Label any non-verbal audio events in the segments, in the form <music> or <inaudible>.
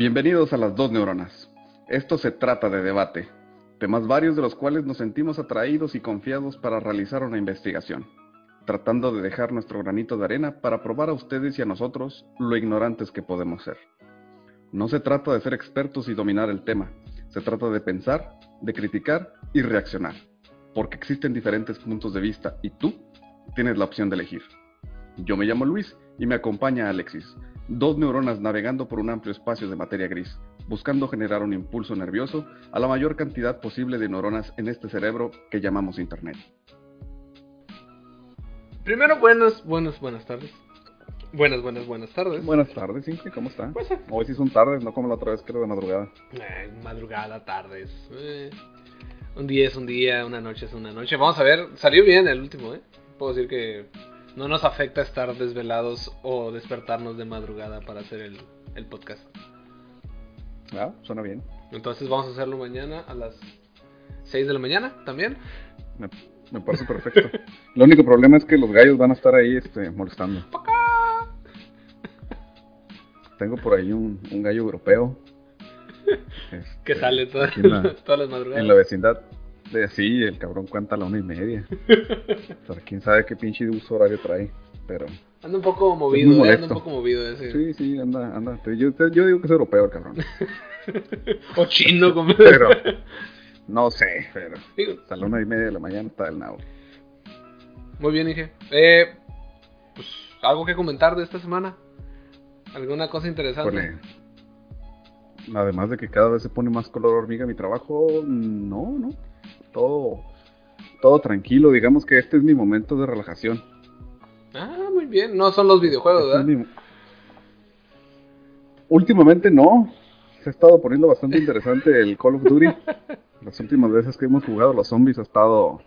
Bienvenidos a las dos neuronas. Esto se trata de debate, temas varios de los cuales nos sentimos atraídos y confiados para realizar una investigación, tratando de dejar nuestro granito de arena para probar a ustedes y a nosotros lo ignorantes que podemos ser. No se trata de ser expertos y dominar el tema, se trata de pensar, de criticar y reaccionar, porque existen diferentes puntos de vista y tú tienes la opción de elegir. Yo me llamo Luis y me acompaña Alexis, dos neuronas navegando por un amplio espacio de materia gris, buscando generar un impulso nervioso a la mayor cantidad posible de neuronas en este cerebro que llamamos Internet. Primero, buenas, buenas, buenas tardes. Buenas, buenas, buenas tardes. Buenas tardes, Inge, ¿cómo está? Pues, eh. Hoy sí son tardes, no como la otra vez que era de madrugada. Eh, madrugada, tardes. eh. Un día es un día, una noche es una noche. Vamos a ver, salió bien el último, ¿eh? Puedo decir que no nos afecta estar desvelados o despertarnos de madrugada para hacer el, el podcast. Ah, suena bien. Entonces vamos a hacerlo mañana a las 6 de la mañana también. Me, me parece perfecto. <laughs> Lo único problema es que los gallos van a estar ahí este, molestando. <laughs> Tengo por ahí un, un gallo europeo. <laughs> Que este, sale todas, la- las madrugadas. En la vecindad. De, sí, el cabrón cuenta a la una y media. <laughs> O sea, quién sabe qué pinche uso horario trae. Pero Anda un poco movido, ¿eh? anda un poco movido ese. sí, sí, anda, anda. Yo, yo digo que es europeo el cabrón. <laughs> O chino, <laughs> como. Pero no sé, pero Digo, hasta la una y media de la mañana está el nabo. Muy bien, Inge. Eh, pues, ¿algo que comentar de esta semana? ¿Alguna cosa interesante? Además de que cada vez se pone más color hormiga mi trabajo, no, no. Todo, todo tranquilo. Digamos que este es mi momento de relajación. Ah, muy bien. No son los videojuegos, Este es ¿verdad? mi- Últimamente no. Se ha estado poniendo bastante interesante el Call of Duty. <laughs> Las últimas veces que hemos jugado los zombies ha estado,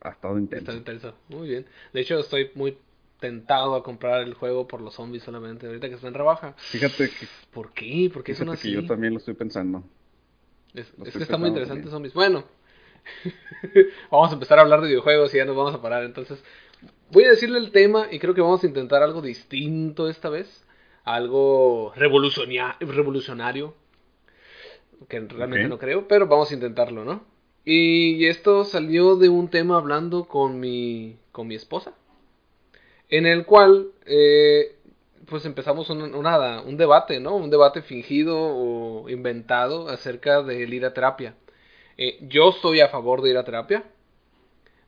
ha estado intenso. Está intenso. Muy bien. De hecho, estoy muy tentado a comprar el juego por los zombies solamente. Ahorita que está en rebaja. Fíjate que, ¿Por qué? ¿Por qué son fíjate que así? yo también lo estoy pensando. Es, lo es estoy que está muy interesante también. zombies. Bueno. <laughs> vamos a empezar a hablar de videojuegos y ya nos vamos a parar. Entonces, voy a decirle el tema y creo que vamos a intentar algo distinto esta vez. Algo revolucionario. Que realmente no creo, pero vamos a intentarlo, ¿no? Y esto salió de un tema hablando con mi, con mi esposa. En el cual, eh, pues empezamos un, una- un debate, ¿no? Un debate fingido o inventado acerca del ir a terapia. Eh, yo estoy a favor de ir a terapia.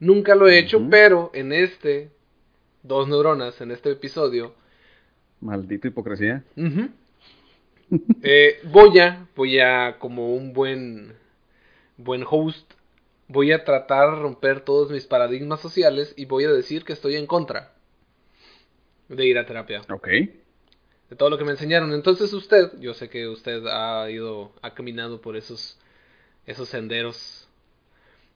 Nunca lo he hecho, pero en este, dos neuronas, en este episodio, Maldita hipocresía. <laughs> Eh, voy a, voy a, como un buen, buen host, voy a tratar de romper todos mis paradigmas sociales y voy a decir que estoy en contra de ir a terapia, Ok. de todo lo que me enseñaron. Entonces usted, yo sé que usted ha ido, ha caminado por esos, esos senderos.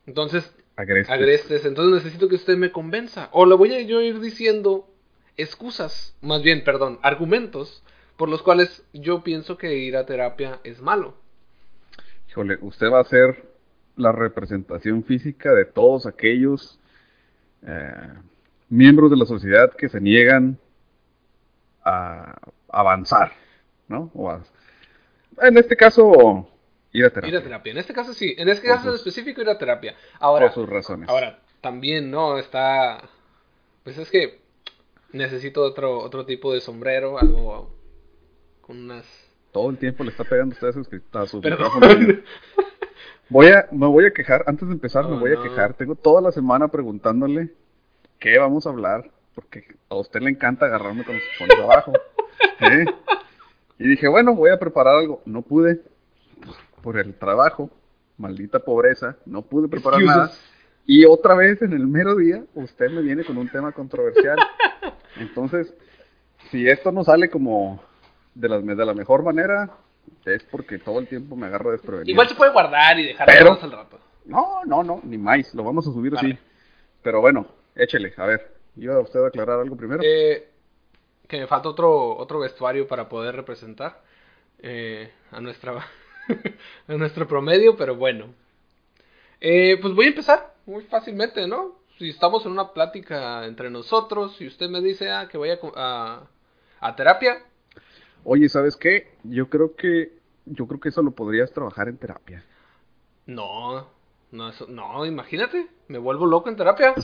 Entonces, Agreste. agrestes. Entonces necesito que usted me convenza. O le voy a yo ir diciendo excusas, más bien, perdón, argumentos por los cuales yo pienso que ir a terapia es malo. Híjole, usted va a ser la representación física de todos aquellos eh, miembros de la sociedad que se niegan a avanzar, ¿no? O a- en este caso, ir a terapia. Ir a terapia. En este caso sí, en este Por caso sus- específico ir a terapia. Ahora, por sus razones. ahora también no está, pues es que necesito otro otro tipo de sombrero, algo con unas Todo el tiempo le está pegando usted a su, a su micrófono. <laughs> Voy a, me voy a quejar, antes de empezar me Oh, voy a quejar. Tengo toda la semana preguntándole qué vamos a hablar, porque a usted le encanta agarrarme con los pones abajo. ¿eh? Y dije, bueno, voy a preparar algo. No pude, por el trabajo, maldita pobreza, no pude preparar Excuses. nada. Y otra vez en el mero día, usted me viene con un tema controversial. <laughs> Entonces, si esto no sale como de la, de la mejor manera, es porque todo el tiempo me agarro desprevenido. Igual se puede guardar y dejar Pero- al rato. No, no, no, ni más, lo vamos a subir así. Pero bueno, échele, a ver, ¿iba usted a aclarar algo primero? Eh, que me falta otro, otro vestuario para poder representar eh, a nuestra <laughs> a nuestro promedio, pero bueno. Eh, pues voy a empezar muy fácilmente, ¿no? Si estamos en una plática entre nosotros y usted me dice ah, que vaya a, a terapia, Oye, ¿sabes qué? Yo creo que yo creo que eso lo podrías trabajar en terapia. No, no, eso, no, imagínate, me vuelvo loco en terapia.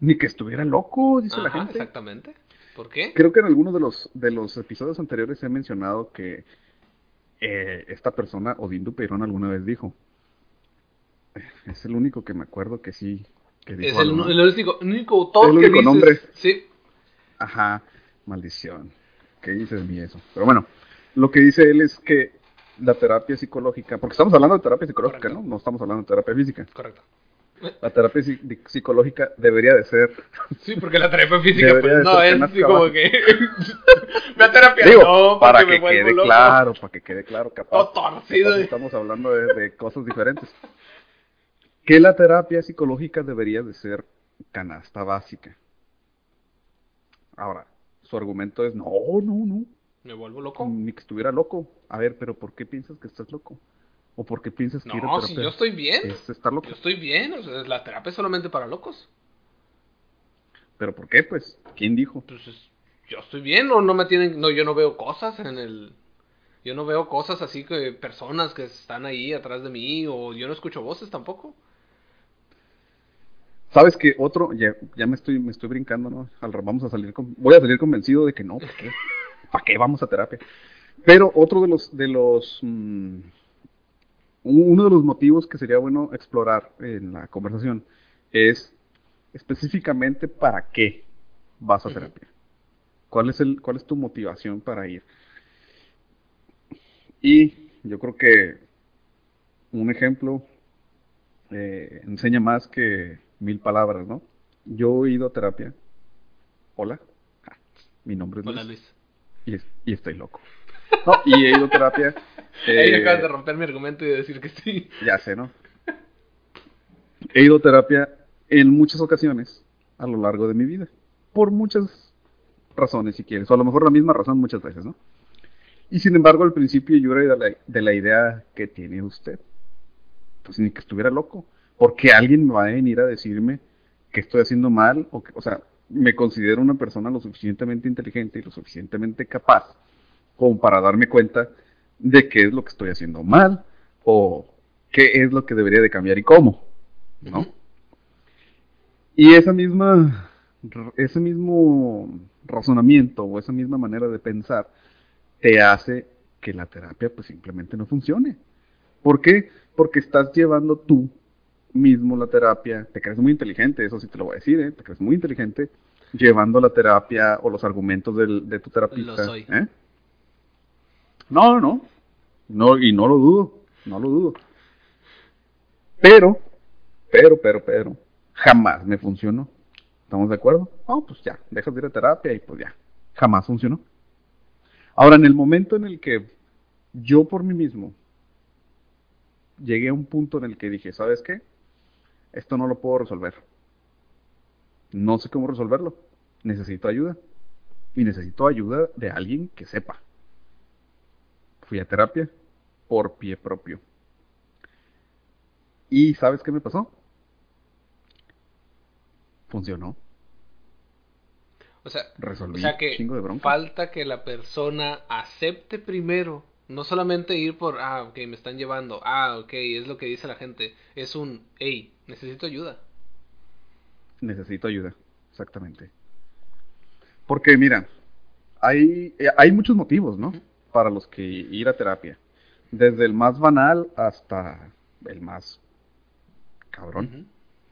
Ni que estuviera loco, dice la gente. Exactamente. ¿Por qué? Creo que en algunos de los, de los episodios anteriores he mencionado que eh, esta persona, Odín Perón, alguna vez dijo. Es el único que me acuerdo que sí. Que dijo Es el, único, el único autor El que único dices- nombre. Sí, Ajá, maldición. ¿Qué dices de mí eso? Pero bueno, lo que dice él es que la terapia psicológica, porque estamos hablando de terapia psicológica, Correcto. ¿no? No estamos hablando de terapia física. correcto. La terapia psicológica debería de ser, Sí, porque la terapia física, pues no, es así como que. <laughs> Ve a terapia, digo, no, para que quede loco. claro, para que quede claro, capaz. Todo torcido. capaz estamos hablando de, de cosas diferentes. Que la terapia psicológica debería de ser canasta básica. Ahora, su argumento es, no, no, no, Me vuelvo loco. ni que estuviera loco. A ver, pero ¿por qué piensas que estás loco? ¿O por qué piensas que ir a No, si yo estoy bien. es estar loco? Yo estoy bien, o sea, la terapia es solamente para locos. ¿Pero por qué? Pues, ¿quién dijo? Pues es- yo estoy bien, o no me tienen, no, yo no veo cosas en el, yo no veo cosas así que personas que están ahí atrás de mí, o yo no escucho voces tampoco. ¿Sabes qué? Otro, ya, ya me estoy, me estoy brincando, ¿no? Al, vamos a salir con, voy a salir convencido de que no, ¿para qué? ¿Para qué vamos a terapia? Pero otro de los, de los, mm, uno de los motivos que sería bueno explorar en la conversación es específicamente para qué vas a terapia. ¿Cuál es el, cuál es tu motivación para ir? Y yo creo que un ejemplo eh, enseña más que mil palabras, ¿no? Yo he ido a terapia. Hola, Ah, mi nombre es Hola Luis Luis. y, es- y estoy loco. No, y he ido a terapia. <laughs> Ahí eh, acabas de romper mi argumento y de decir que sí. ya sé, ¿no? He ido a terapia en muchas ocasiones a lo largo de mi vida. Por muchas razones, si quieres. O a lo mejor la misma razón muchas veces, ¿no? Y sin embargo, al principio yo era de la, de la idea que tiene usted. Pues ni que estuviera loco. Porque alguien me va a venir a decirme que estoy haciendo mal. O, que, o sea, me considero una persona lo suficientemente inteligente y lo suficientemente capaz como para darme cuenta de qué es lo que estoy haciendo mal o qué es lo que debería de cambiar y cómo, ¿no? Y esa misma, ese mismo razonamiento o esa misma manera de pensar te hace que la terapia pues simplemente no funcione. ¿Por qué? Porque estás llevando tú mismo la terapia, te crees muy inteligente, eso sí te lo voy a decir, ¿eh? te crees muy inteligente llevando la terapia o los argumentos del- de tu terapista. Lo soy. ¿eh? No, no, no, y no lo dudo, no lo dudo. Pero, pero, pero, pero, jamás me funcionó. ¿Estamos de acuerdo? No, pues ya, dejas de ir a terapia y pues ya, jamás funcionó. Ahora, en el momento en el que yo por mí mismo llegué a un punto en el que dije, ¿sabes qué? Esto no lo puedo resolver. No sé cómo resolverlo. Necesito ayuda. Y necesito ayuda de alguien que sepa. Fui a terapia por pie propio. ¿Y sabes qué me pasó? Funcionó. O sea, Resolví o sea que chingo de bronca. falta que la persona acepte primero, no solamente ir por, ah, ok, me están llevando, ah, ok, es lo que dice la gente, es un, hey, necesito ayuda. Necesito ayuda, exactamente. Porque mira, hay, eh, hay muchos motivos, ¿no? Para los que ir a terapia. Desde el más banal hasta el más cabrón,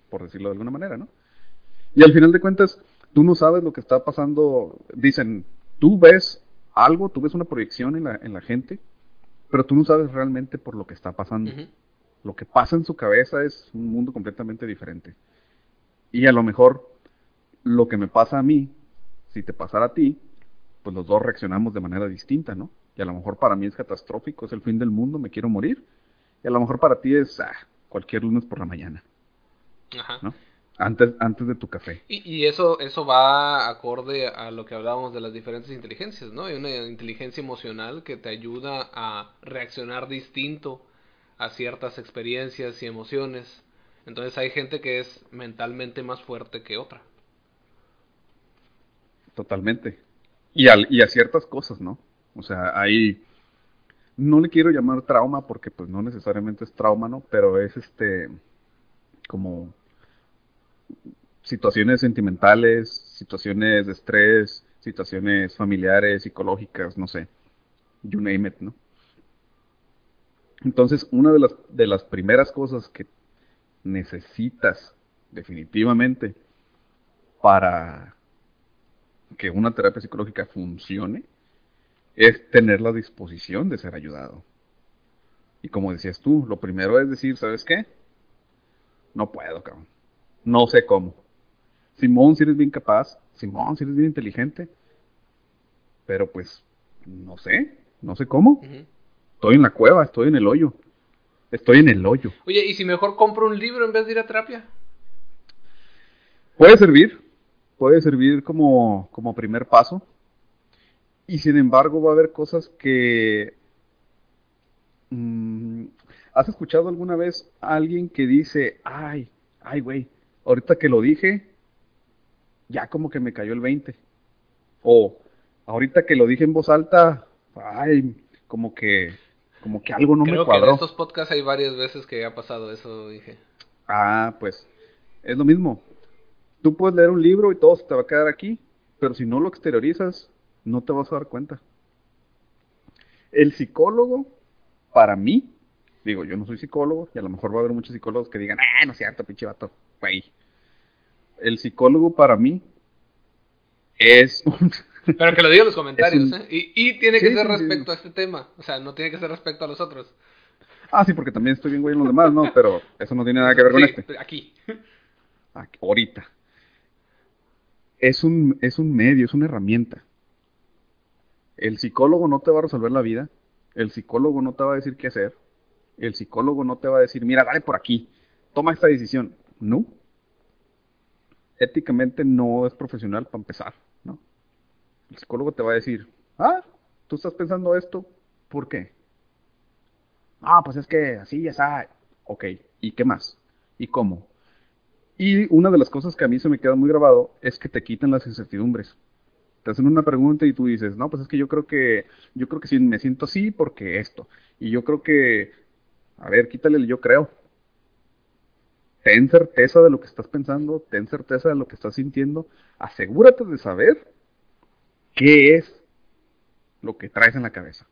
por decirlo de alguna manera, ¿no? Y al final de cuentas, tú no sabes lo que está pasando. Dicen, tú ves algo, tú ves una proyección en la, en la gente, pero tú no sabes realmente por lo que está pasando. Lo que pasa en su cabeza es un mundo completamente diferente. Y a lo mejor lo que me pasa a mí, si te pasara a ti, pues los dos reaccionamos de manera distinta, ¿no? Y a lo mejor para mí es catastrófico, es el fin del mundo, me quiero morir. Y a lo mejor para ti es ah, cualquier lunes por la mañana, Ajá. ¿no? Antes, antes de tu café. Y, y eso, eso va acorde a lo que hablábamos de las diferentes inteligencias, ¿no? Hay una inteligencia emocional que te ayuda a reaccionar distinto a ciertas experiencias y emociones. Entonces hay gente que es mentalmente más fuerte que otra. Totalmente. Y, al- y a ciertas cosas, ¿no? O sea, hay, no le quiero llamar trauma porque pues no necesariamente es trauma, ¿no? Pero es este como situaciones sentimentales, situaciones de estrés, situaciones familiares, psicológicas, no sé, you name it, ¿no? Entonces, una de las, de las primeras cosas que necesitas definitivamente para que una terapia psicológica funcione es tener la disposición de ser ayudado. Y como decías tú, lo primero es decir, ¿sabes qué? No puedo, cabrón. No sé cómo. Simón, si eres bien capaz. Simón, si eres bien inteligente. Pero pues, no sé. No sé cómo. Estoy en la cueva, estoy en el hoyo. Estoy en el hoyo. Oye, ¿y si mejor compro un libro en vez de ir a terapia? Puede servir. Puede servir como, como primer paso. Y sin embargo va a haber cosas que... Mm, ¿Has escuchado alguna vez a alguien que dice, ay, ay, güey, ahorita que lo dije, ya como que me cayó el 20? O ahorita que lo dije en voz alta, ay, como que, como que algo no me cuadró. Que en estos podcasts hay varias veces que ha pasado eso, dije. Ah, pues, es lo mismo. Tú puedes leer un libro y todo se te va a quedar aquí, pero si no lo exteriorizas, no te vas a dar cuenta. El psicólogo, para mí, digo, yo no soy psicólogo, y a lo mejor va a haber muchos psicólogos que digan, ah, no es cierto, pinche vato, güey. El psicólogo para mí es un... <laughs> Pero que lo diga en los comentarios, ¿eh? Y, tiene que ser respecto a este tema, o sea, no tiene que ser respecto a los otros. Ah, sí, porque también estoy bien güey en los demás, ¿no? Pero eso no tiene nada que ver con este. Aquí. aquí. Ahorita. Es un, es un medio, es una herramienta. El psicólogo no te va a resolver la vida, el psicólogo no te va a decir qué hacer, el psicólogo no te va a decir, mira, dale por aquí, toma esta decisión. No. Éticamente no es profesional para empezar, ¿no? El psicólogo te va a decir, ah, tú estás pensando esto, ¿por qué? Ah, pues es que así ya está. Ok, ¿y qué más? ¿Y cómo? Y una de las cosas que a mí se me queda muy grabado es que te quitan las incertidumbres te hacen una pregunta y tú dices, no, pues es que yo creo que, yo creo que sí me siento así porque esto. Y yo creo que, a ver, quítale el yo creo. Ten certeza de lo que estás pensando, ten certeza de lo que estás sintiendo. Asegúrate de saber qué es lo que traes en la cabeza.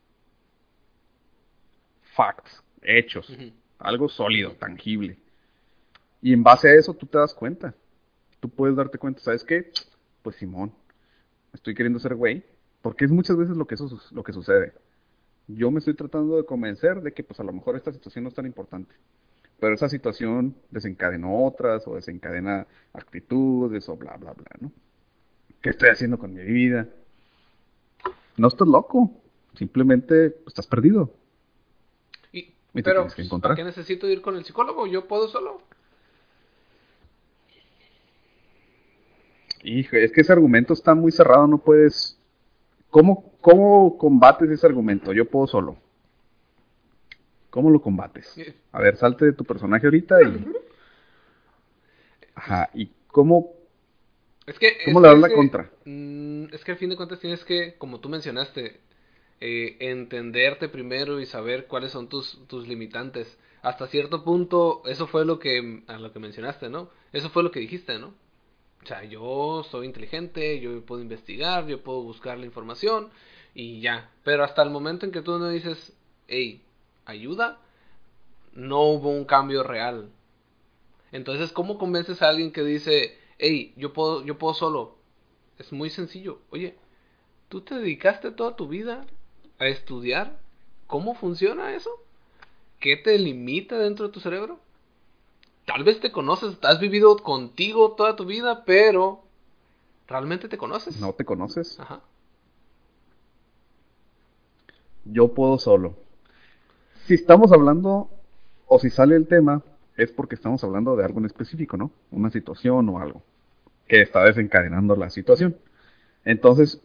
Facts, hechos, algo sólido, tangible. Y en base a eso tú te das cuenta. Tú puedes darte cuenta, ¿sabes qué? Pues Simón, estoy queriendo ser güey, porque es muchas veces lo que, eso, lo que sucede. Yo me estoy tratando de convencer de que pues a lo mejor esta situación no es tan importante, pero esa situación desencadenó otras o desencadena actitudes o bla, bla, bla, ¿no? ¿Qué estoy haciendo con mi vida? No estás loco, simplemente pues, estás perdido. Y, pero, ¿para qué necesito ir con el psicólogo? Yo puedo solo. Hijo, es que ese argumento está muy cerrado, no puedes... ¿Cómo, ¿Cómo combates ese argumento? Yo puedo solo. ¿Cómo lo combates? A ver, salte de tu personaje ahorita y... Ajá, ¿y cómo... Es que, ¿Cómo le das la contra? Mm, es que al fin de cuentas tienes que, como tú mencionaste, eh, entenderte primero y saber cuáles son tus, tus limitantes. Hasta cierto punto, eso fue lo que, a lo que mencionaste, ¿no? Eso fue lo que dijiste, ¿no? O sea, yo soy inteligente, yo puedo investigar, yo puedo buscar la información y ya. Pero hasta el momento en que tú no dices, hey, ayuda, no hubo un cambio real. Entonces, ¿cómo convences a alguien que dice, hey, yo puedo, yo puedo solo? Es muy sencillo. Oye, ¿tú te dedicaste toda tu vida a estudiar cómo funciona eso? ¿Qué te limita dentro de tu cerebro? Tal vez te conoces, has vivido contigo toda tu vida, pero ¿realmente te conoces? No te conoces. Ajá. Yo puedo solo. Si estamos hablando, o si sale el tema, es porque estamos hablando de algo en específico, ¿no? Una situación o algo que está desencadenando la situación. Entonces,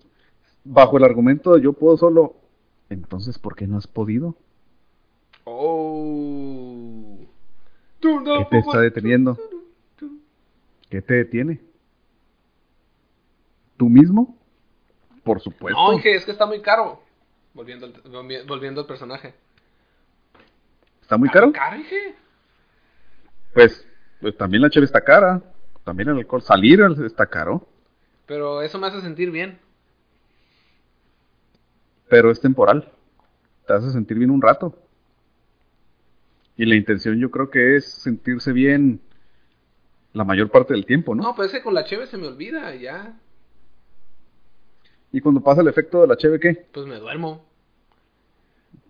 bajo el argumento de yo puedo solo, entonces, ¿por qué no has podido? Oh. ¿Qué te está deteniendo? ¿Qué te detiene? ¿Tú mismo? Por supuesto. No, es que está muy caro. Volviendo al, volvi- volviendo al personaje. ¿Está muy caro? ¿Caro, dije? Pues, pues también la cheve está cara. También el alcohol. Salir está caro. Pero eso me hace sentir bien. Pero es temporal. Te hace sentir bien un rato. Y la intención yo creo que es sentirse bien la mayor parte del tiempo, ¿no? No, pues es que con la cheve se me olvida ya. Y cuando pasa el efecto de la cheve, ¿qué? Pues me duermo.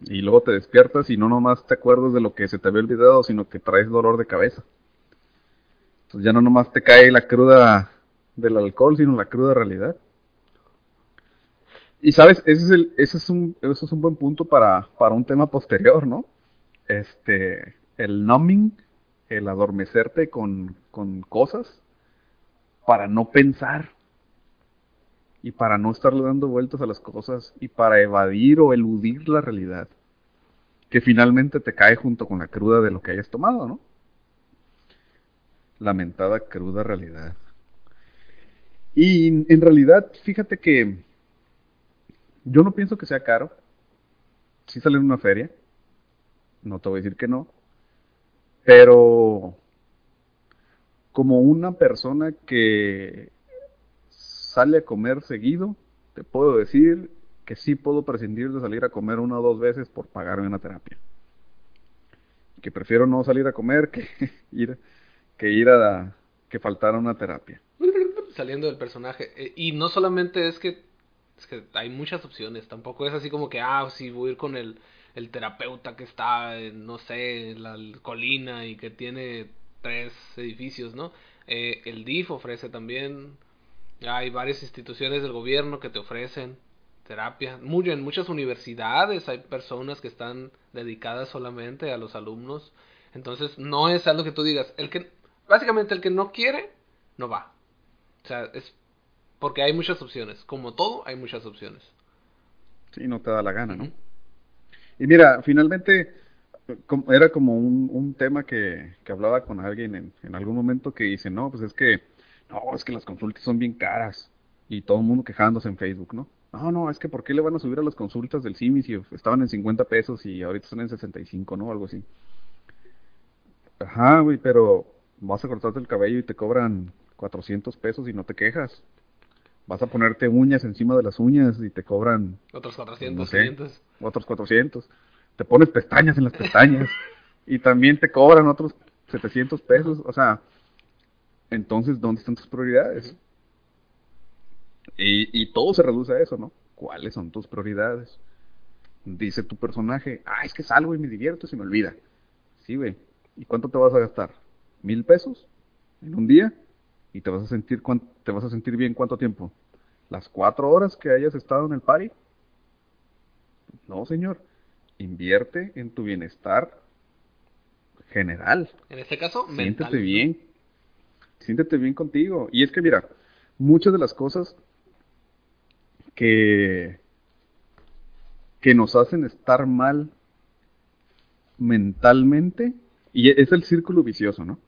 Y luego te despiertas y no nomás te acuerdas de lo que se te había olvidado, sino que traes dolor de cabeza. Entonces ya no nomás te cae la cruda del alcohol, sino la cruda realidad. Y sabes, ese es, el, ese es, un, ese es un buen punto para, para un tema posterior, ¿no? Este, el numbing, el adormecerte con, con cosas para no pensar y para no estarle dando vueltas a las cosas y para evadir o eludir la realidad que finalmente te cae junto con la cruda de lo que hayas tomado, ¿no? Lamentada cruda realidad. Y en realidad, fíjate que yo no pienso que sea caro. Sí sale en una feria. No te voy a decir que no. Pero como una persona que sale a comer seguido, te puedo decir que sí puedo prescindir de salir a comer una o dos veces por pagarme una terapia. Que prefiero no salir a comer que <laughs> ir, que ir a que faltar a una terapia. Saliendo del personaje. Eh, y no solamente es que, es que hay muchas opciones. Tampoco es así como que, ah, sí, voy a ir con el, el terapeuta que está, en, no sé, en la colina y que tiene tres edificios, ¿no? Eh, el DIF ofrece también. Hay varias instituciones del gobierno que te ofrecen terapia. Muy, en muchas universidades hay personas que están dedicadas solamente a los alumnos. Entonces, no es algo que tú digas. El que, básicamente, el que no quiere, no va. O sea, es porque hay muchas opciones. Como todo, hay muchas opciones. Sí, no te da la gana, ¿no? Y mira, finalmente era como un, tema que, que, hablaba con alguien en, en, algún momento que dice, no, pues es que, no, es que las consultas son bien caras. Y todo el mundo quejándose en Facebook, ¿no? No, no, es que ¿por qué le van a subir a las consultas del CIMI si estaban en 50 pesos y ahorita están en 65, ¿no? Algo así. Ajá, güey, pero vas a cortarte el cabello y te cobran 400 pesos y no te quejas. Vas a ponerte uñas encima de las uñas y te cobran... Otros 400, no sé, 500. Otros 400. Te pones pestañas en las pestañas y también te cobran otros 700 pesos. O sea, entonces, ¿dónde están tus prioridades? Y, y todo se reduce a eso, ¿no? ¿Cuáles son tus prioridades? Dice tu personaje, ah, es que salgo y me divierto y se me olvida. Sí, güey. ¿Y cuánto te vas a gastar? ¿Mil pesos? ¿En un día? ¿Y te vas a sentir te vas a sentir bien cuánto tiempo? ¿Las cuatro horas que hayas estado en el party? No, señor. Invierte en tu bienestar general. En este caso, Siéntete mental. bien. Siéntete bien contigo. Y es que mira, muchas de las cosas que, que nos hacen estar mal mentalmente, y es el círculo vicioso, ¿no?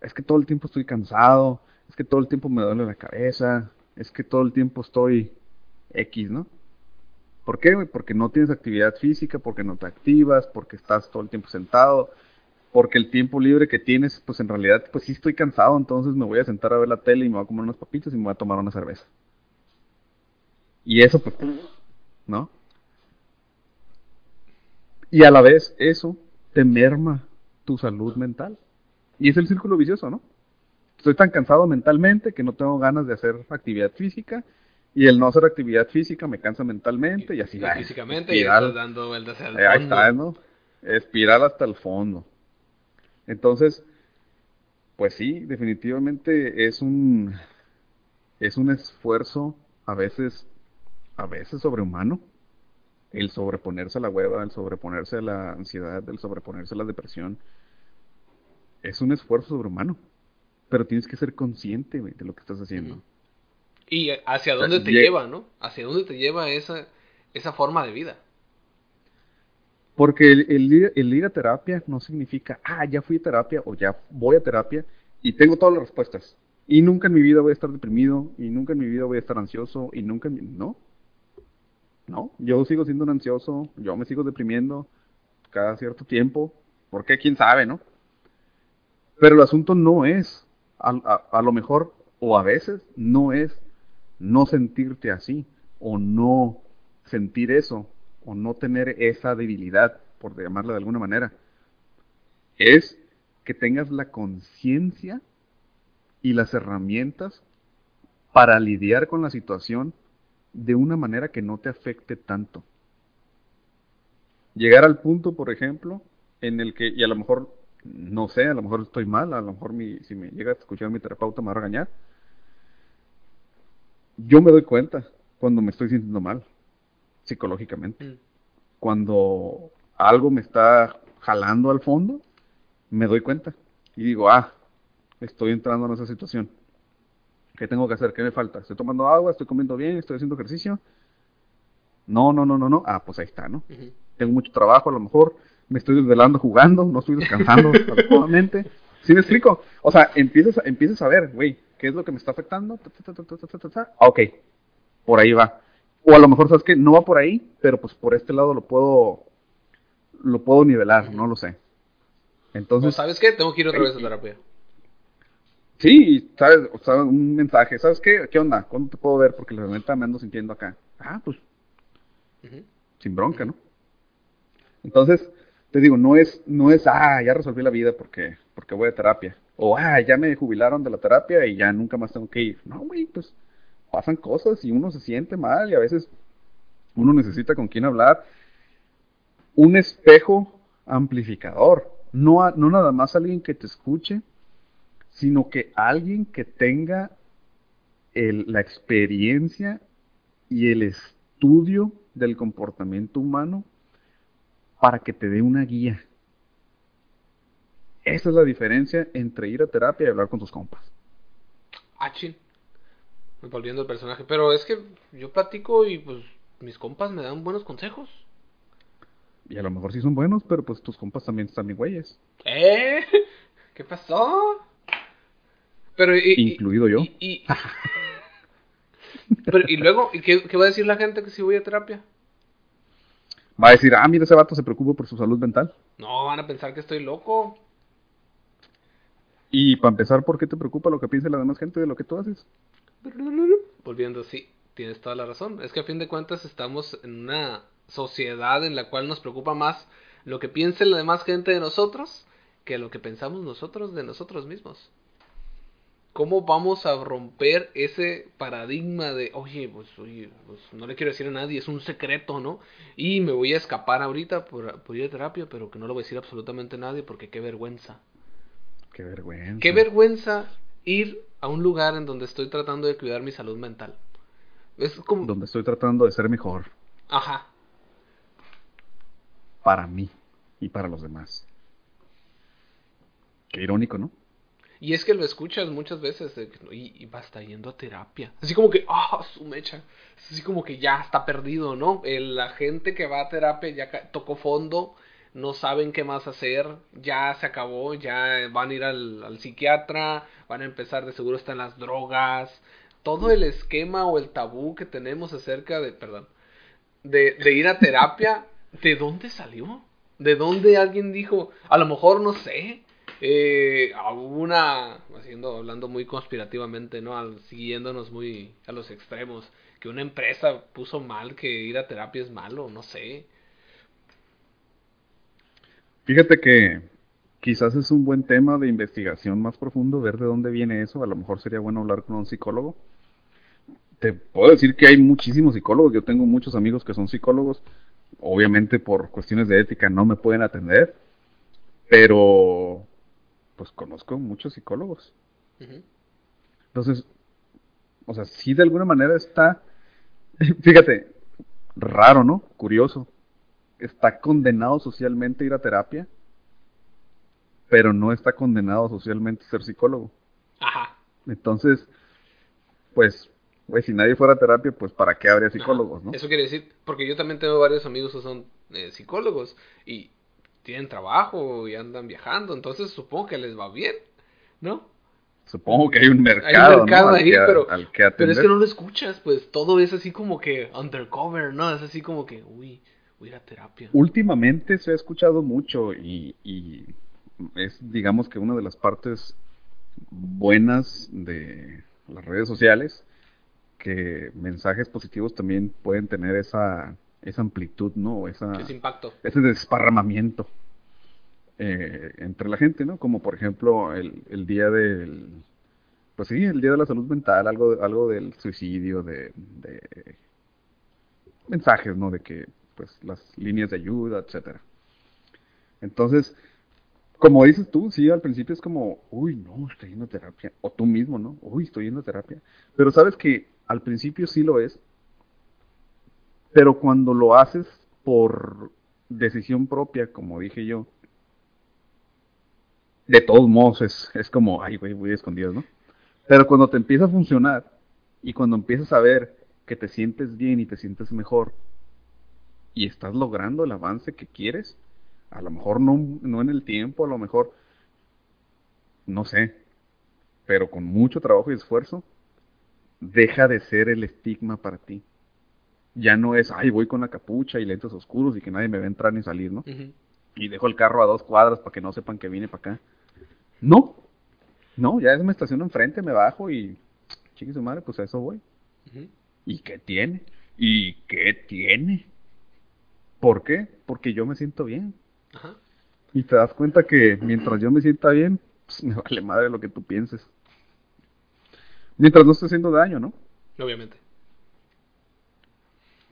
Es que todo el tiempo estoy cansado, es que todo el tiempo me duele la cabeza, es que todo el tiempo estoy X, ¿no? ¿Por qué? Porque no tienes actividad física, porque no te activas, porque estás todo el tiempo sentado, porque el tiempo libre que tienes, pues en realidad, pues sí estoy cansado, entonces me voy a sentar a ver la tele y me voy a comer unas papitas y me voy a tomar una cerveza. Y eso, pues, ¿no? Y a la vez, eso te merma tu salud mental. Y es el círculo vicioso, ¿no? Estoy tan cansado mentalmente que no tengo ganas de hacer actividad física y el no hacer actividad física me cansa mentalmente y así Y físicamente y Espiral. estás dando vueltas al Eh, Ahí fondo. está, ¿no? Espiral hasta el fondo. Entonces, pues sí, definitivamente es un es un esfuerzo a veces a veces sobrehumano el sobreponerse a la hueva, el sobreponerse a la ansiedad, el sobreponerse a la depresión. Es un esfuerzo sobrehumano, pero tienes que ser consciente de lo que estás haciendo. Y hacia dónde te Lle- lleva, ¿no? Hacia dónde te lleva esa, esa forma de vida. Porque el, el ir, el ir a terapia no significa, ah, ya fui a terapia o ya voy a terapia y tengo todas las respuestas. Y nunca en mi vida voy a estar deprimido, y nunca en mi vida voy a estar ansioso, y nunca en mi... No. No, yo sigo siendo un ansioso, yo me sigo deprimiendo cada cierto tiempo, porque quién sabe, ¿no? Pero el asunto no es, a, lo mejor, o a veces, no es no sentirte así, o no sentir eso, o no tener esa debilidad, por llamarla de alguna manera. Es que tengas la conciencia y las herramientas para lidiar con la situación de una manera que no te afecte tanto. Llegar al punto, por ejemplo, en el que, y a lo mejor, no sé, a lo mejor estoy mal, a lo mejor mi, si me llega a escuchar mi terapeuta me va a regañar. Yo me doy cuenta cuando me estoy sintiendo mal, psicológicamente. Mm. Cuando algo me está jalando al fondo, me doy cuenta y digo, ah, estoy entrando en esa situación. ¿Qué tengo que hacer? ¿Qué me falta? ¿Estoy tomando agua? ¿Estoy comiendo bien? ¿Estoy haciendo ejercicio? No, no, no, no, no. Ah, pues ahí está, ¿no? Tengo mucho trabajo, a lo mejor me estoy desvelando jugando, no estoy descansando <laughs> adecuadamente. ¿Sí me explico? O sea, empiezas, empiezas a ver, güey, ¿qué es lo que me está afectando? ok, por ahí va. O a lo mejor sabes que no va por ahí, pero pues por este lado lo puedo, lo puedo nivelar, no lo sé. Entonces, ¿sabes qué? Tengo que ir otra vez a terapia. Sí, sabes, o sea, un mensaje, ¿sabes qué? ¿Qué onda? ¿Cuándo te puedo ver? Porque la neta me ando sintiendo acá. Ah, pues, sin bronca, ¿no? Entonces, te digo, no es, no es, ah, ya resolví la vida porque, porque voy a terapia. O, ah, ya me jubilaron de la terapia y ya nunca más tengo que ir. No, güey, pues pasan cosas y uno se siente mal y a veces uno necesita con quién hablar. Un espejo amplificador, no, no nada más alguien que te escuche, sino que alguien que tenga la experiencia y el estudio del comportamiento humano para que te dé una guía. Esa es la diferencia entre ir a terapia y hablar con tus compas. Ah, chin. Volviendo al personaje. Pero es que yo platico y pues mis compas me dan buenos consejos. Y a lo mejor sí son buenos, pero pues tus compas también están bien güeyes. ¿Eh? ¿Qué pasó? Pero, Incluido yo. Y, <laughs> pero, y luego, ¿y qué, va a decir la gente que si voy a terapia? Va a decir, ah, mira, ese vato se preocupa por su salud mental. No, van a pensar que estoy loco. Y para empezar, ¿por qué te preocupa lo que piense la demás gente de lo que tú haces? Volviendo, sí, tienes toda la razón. Es que a fin de cuentas estamos en una sociedad en la cual nos preocupa más lo que piense la demás gente de nosotros que lo que pensamos nosotros de nosotros mismos. ¿Cómo vamos a romper ese paradigma de, oye, pues, oye, pues no le quiero decir a nadie, es un secreto, ¿no? Y me voy a escapar ahorita por, por ir a terapia, pero que no lo voy a decir absolutamente a nadie porque qué vergüenza. Qué vergüenza. Qué vergüenza ir a un lugar en donde estoy tratando de cuidar mi salud mental. Es como... Donde estoy tratando de ser mejor. Ajá para mí y para los demás. Qué irónico, ¿no? Y es que lo escuchas muchas veces y, y, va estar yendo a terapia. Así como que, ah, su mecha. Así como que ya está perdido, ¿no? la gente que va a terapia ya tocó fondo, no saben qué más hacer, ya se acabó, ya van a ir al, al psiquiatra, van a empezar, de seguro están las drogas. Todo el esquema o el tabú que tenemos acerca de, perdón, de, de ir a terapia <laughs> ¿De dónde salió? ¿De dónde alguien dijo? A lo mejor, no sé. Eh, una, haciendo, hablando muy conspirativamente, ¿no? Al, siguiéndonos muy a los extremos. Que una empresa puso mal que ir a terapia es malo, no sé. Fíjate que quizás es un buen tema de investigación más profundo, ver de dónde viene eso. A lo mejor sería bueno hablar con un psicólogo. Te puedo decir que hay muchísimos psicólogos. Yo tengo muchos amigos que son psicólogos obviamente por cuestiones de ética no me pueden atender, pero pues conozco muchos psicólogos. Entonces, o sea, sí de alguna manera está, <laughs> fíjate, raro, ¿no? Curioso. Está condenado socialmente ir a terapia, pero no está condenado socialmente ser psicólogo. Ajá. Entonces, pues Güey, si nadie fuera a terapia, pues ¿para qué habría psicólogos, no? Eso quiere decir, porque yo también tengo varios amigos que son eh, psicólogos y tienen trabajo y andan viajando, entonces supongo que les va bien, ¿no? Supongo que hay un mercado, hay un mercado ¿no? ahí, al que, pero, pero es que no lo escuchas, pues todo es así como que undercover, ¿no? Es así como que, uy, voy a terapia. Últimamente se ha escuchado mucho y, y es, digamos que una de las partes buenas de las redes sociales, que mensajes positivos también pueden tener esa, esa amplitud, ¿no? Esa, Ese impacto. ese desparramamiento eh, entre la gente, ¿no? Como por ejemplo el, el día del, pues sí, el día de la salud mental, algo, algo del suicidio, de, de mensajes, ¿no? De que, pues, las líneas de ayuda, etcétera. Entonces, como dices tú, sí, al principio es como, uy, no, estoy yendo a terapia. O tú mismo, ¿no? Uy, estoy yendo a terapia. Pero sabes que al principio sí lo es. Pero cuando lo haces por decisión propia, como dije yo, de todos modos es, es como, ay, güey, voy escondido, ¿no? Pero cuando te empieza a funcionar y cuando empiezas a ver que te sientes bien y te sientes mejor y estás logrando el avance que quieres, a lo mejor no, no en el tiempo, a lo mejor, no sé, pero con mucho trabajo y esfuerzo, deja de ser el estigma para ti. Ya no es, ay, voy con la capucha y lentes oscuros y que nadie me a entrar ni salir, ¿no? Y dejo el carro a dos cuadras para que no sepan que vine para acá. No, no, ya es me estaciono enfrente, me bajo y chique su madre, pues a eso voy. ¿Y qué tiene? ¿Y qué tiene? ¿Por qué? Porque yo me siento bien. Ajá. Y te das cuenta que mientras yo me sienta bien, pues me vale madre lo que tú pienses. Mientras no esté haciendo daño, ¿no? Obviamente.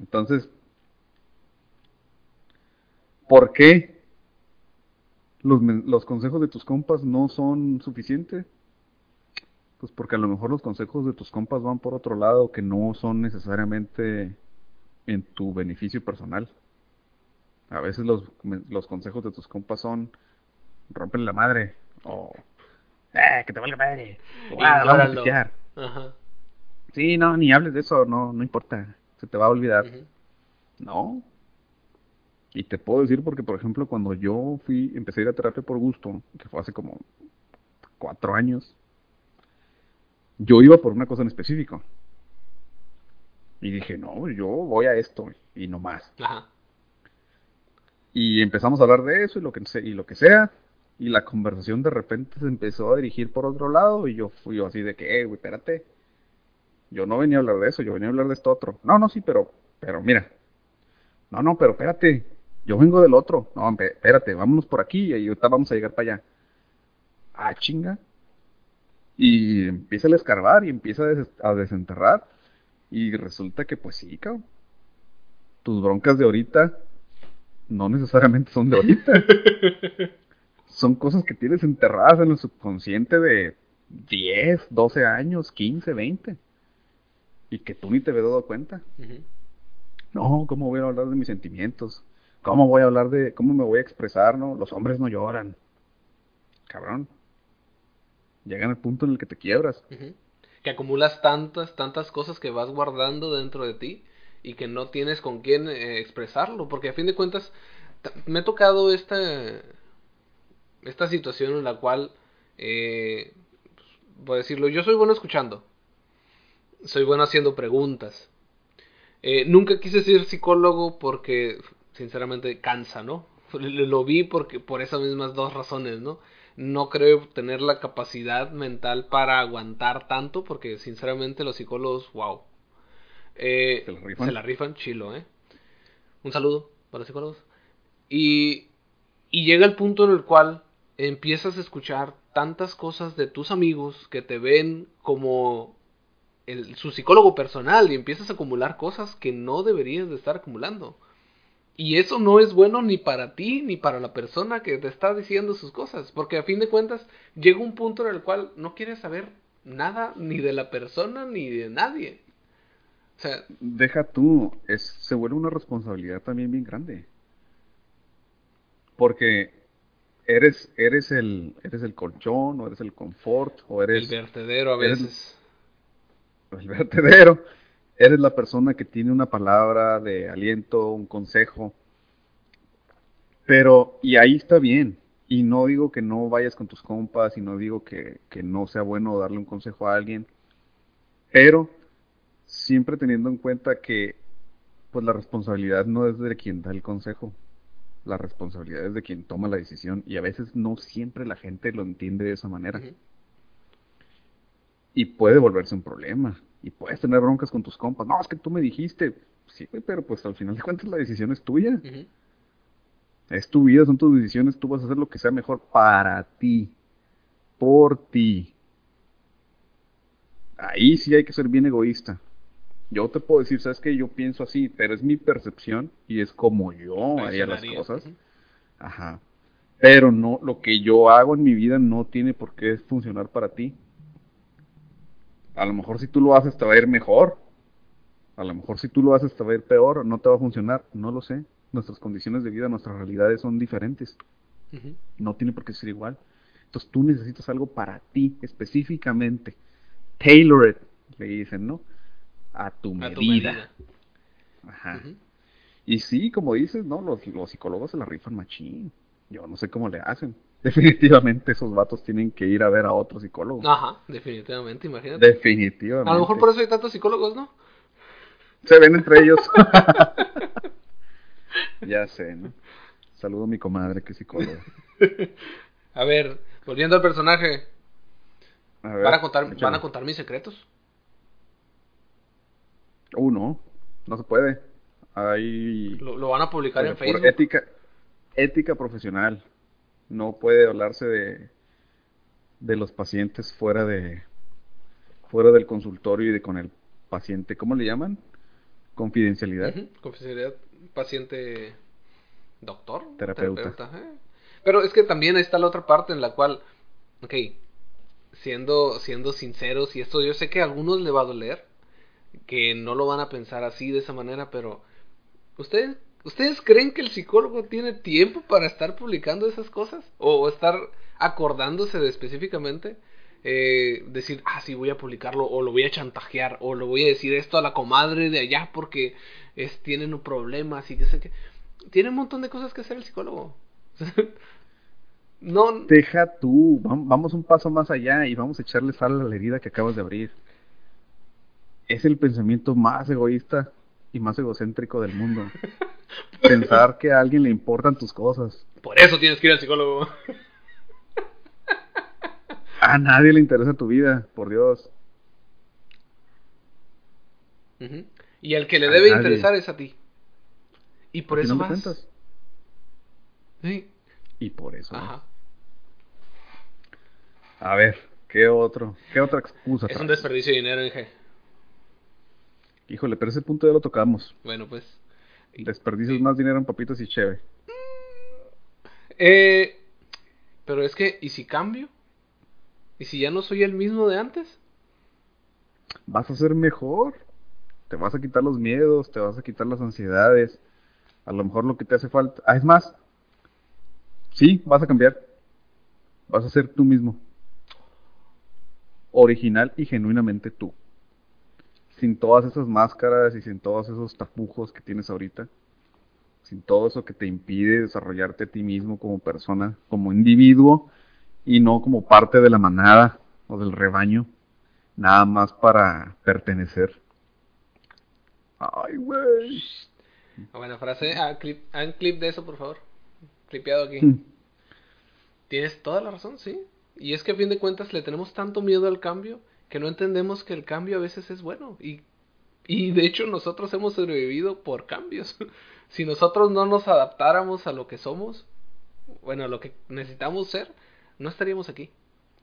Entonces, ¿por qué los, consejos de tus compas no son suficientes? Pues porque a lo mejor los consejos de tus compas van por otro lado que no son necesariamente en tu beneficio personal. A veces los, los consejos de tus compas son rompen la madre o eh, que te valga madre o "Ah, vamos a Ignóralo. pistear". Ajá. Sí, no, ni hables de eso, no, no importa, se te va a olvidar. No. Y te puedo decir porque, por ejemplo, cuando yo fui, empecé a ir a terapia por gusto, que fue hace como cuatro años, yo iba por una cosa en específico. Y dije, no, yo voy a esto y no más. Ajá. Y empezamos a hablar de eso y lo que, y lo que sea. Y la conversación de repente se empezó a dirigir por otro lado y yo fui así de que, eh, güey, espérate. Yo no venía a hablar de eso, yo venía a hablar de esto otro. No, no, sí, pero, pero mira. No, no, pero espérate. Yo vengo del otro. No, espérate, vámonos por aquí y ahorita vamos a llegar para allá. Ah, chinga. Y empieza a escarbar y empieza a, des- a desenterrar. Y resulta que, pues sí, cabrón. Tus broncas de ahorita no necesariamente son de ahorita. <laughs> son cosas que tienes enterradas en el subconsciente de 10, 12 años, 15, 20. Y que tú ni te habías dado cuenta. No, ¿cómo voy a hablar de mis sentimientos? ¿Cómo voy a hablar de cómo me voy a expresar? No, los hombres no lloran. Cabrón. Llegan al punto en el que te quiebras. Que acumulas tantas, tantas cosas que vas guardando dentro de ti y que no tienes con quién eh, expresarlo. Porque a fin de cuentas, me ha tocado esta, esta situación en la cual, eh, pues, voy a decirlo, yo soy bueno escuchando. Soy bueno haciendo preguntas. Eh, nunca quise ser psicólogo porque, sinceramente, cansa, ¿no? <laughs> Lo vi porque, por esas mismas dos razones, ¿no? No creo tener la capacidad mental para aguantar tanto porque, sinceramente, los psicólogos, wow. Eh, ¿Se la rifan? Se la rifan, chilo, ¿eh? Un saludo para los psicólogos. Y, y llega el punto en el cual empiezas a escuchar tantas cosas de tus amigos que te ven como el, su psicólogo personal y empiezas a acumular cosas que no deberías de estar acumulando. Y eso no es bueno ni para ti ni para la persona que te está diciendo sus cosas, porque a fin de cuentas llega un punto en el cual no quieres saber nada ni de la persona ni de nadie. O sea, Deja tú, es, se vuelve una responsabilidad también bien grande. Porque eres, eres el, eres el colchón, o eres el confort, o el eres vertedero a eres- veces. El vertedero, eres la persona que tiene una palabra de aliento, un consejo. Pero, y ahí está bien, Y no digo que no vayas con tus compas y no digo que, que no sea bueno darle un consejo a alguien, pero siempre teniendo en cuenta que pues la responsabilidad no es de quien da el consejo, la responsabilidad es de quien toma la decisión y a veces no siempre la gente lo entiende de esa manera. Y puede volverse un problema. Y puedes tener broncas con tus compas. No, es que tú me dijiste. Sí, güey, pero pues al final de cuentas la decisión es tuya. Es tu vida, son tus decisiones. Tú vas a hacer lo que sea mejor para ti. Por ti. Ahí sí hay que ser bien egoísta. Yo te puedo decir, sabes que yo pienso así, pero es mi percepción y es como yo haría las cosas. Ajá. Pero no, lo que yo hago en mi vida no tiene por qué funcionar para ti. A lo mejor si tú lo haces te va a ir mejor. A lo mejor si tú lo haces te va a ir peor, no te va a funcionar, no lo sé. Nuestras condiciones de vida, nuestras realidades son diferentes. Ujú. No tiene por qué ser igual. Entonces tú necesitas algo para ti específicamente. Tailored, le dicen, ¿no? A tu A medida. tu medida. Ajá. Y sí, como dices, ¿no? Los, los psicólogos se la rifan machín. Yo no sé cómo le hacen. Definitivamente esos vatos tienen que ir a ver a otro psicólogo. Ajá, definitivamente, imagínate. Definitivamente. A lo mejor por eso hay tantos psicólogos, ¿no? Se ven entre ellos. <laughs> ya sé, ¿no? Saludo a mi comadre que es psicóloga. <laughs> A ver, volviendo al personaje, A ver, ¿van a contar, échale. ¿van a contar mis secretos? Uh, no. No se puede. Hay... ¿Lo, lo van a publicar en por Facebook? ética, ética profesional. No puede hablarse de, de los pacientes fuera de fuera del consultorio y de con el paciente. ¿Cómo le llaman? Confidencialidad. Confidencialidad, paciente, doctor, Terapeuta. ¿eh? Pero es que también está la otra parte en la cual, ok, siendo, siendo sinceros, y esto yo sé que a algunos le va a doler, que no lo van a pensar así de esa manera, pero ¿ustedes, ¿ustedes creen que el psicólogo tiene tiempo para estar publicando esas cosas? ¿O estar acordándose de específicamente? eh, decir, ah, sí, voy a publicarlo, o lo voy a chantajear, o lo voy a decir esto a la comadre de allá porque es, tienen problemas y que sé que. Tiene un montón de cosas que hacer el psicólogo. <laughs> no. Deja tú, vam- vamos un paso más allá y vamos a echarle sal a la herida que acabas de abrir. Es el pensamiento más egoísta y más egocéntrico del mundo. <laughs> Pensar que a alguien le importan tus cosas. Por eso tienes que ir al psicólogo. A nadie le interesa tu vida, por Dios. Y el que le A debe nadie. interesar es a ti. Y por Al eso de vas. Sí. Y por eso. vas. Ajá. A ver, ¿qué otro? ¿Qué otra excusa? Es un desperdicio de dinero, Inge. Híjole, pero ese punto ya lo tocamos. Bueno, pues. Desperdicios más dinero en papitas y cheve. Eh, pero es que, ¿y si cambio? ¿Y si ya no soy el mismo de antes? Vas a ser mejor. Te vas a quitar los miedos, te vas a quitar las ansiedades. A lo mejor lo que te hace falta. Ah, es más. Sí, vas a cambiar. Vas a ser tú mismo. Original y genuinamente tú. Sin todas esas máscaras y sin todos esos tapujos que tienes ahorita. Sin todo eso que te impide desarrollarte a ti mismo como persona, como individuo y no como parte de la manada o del rebaño, nada más para pertenecer. Ay, güey. Buena frase. Ah, clip, ah, un clip de eso, por favor. Clipeado aquí. Mm. Tienes toda la razón, sí. Y es que a fin de cuentas le tenemos tanto miedo al cambio que no entendemos que el cambio a veces es bueno. Y, y de hecho nosotros hemos sobrevivido por cambios. <laughs> si nosotros no nos adaptáramos a lo que somos, bueno, a lo que necesitamos ser, no estaríamos aquí.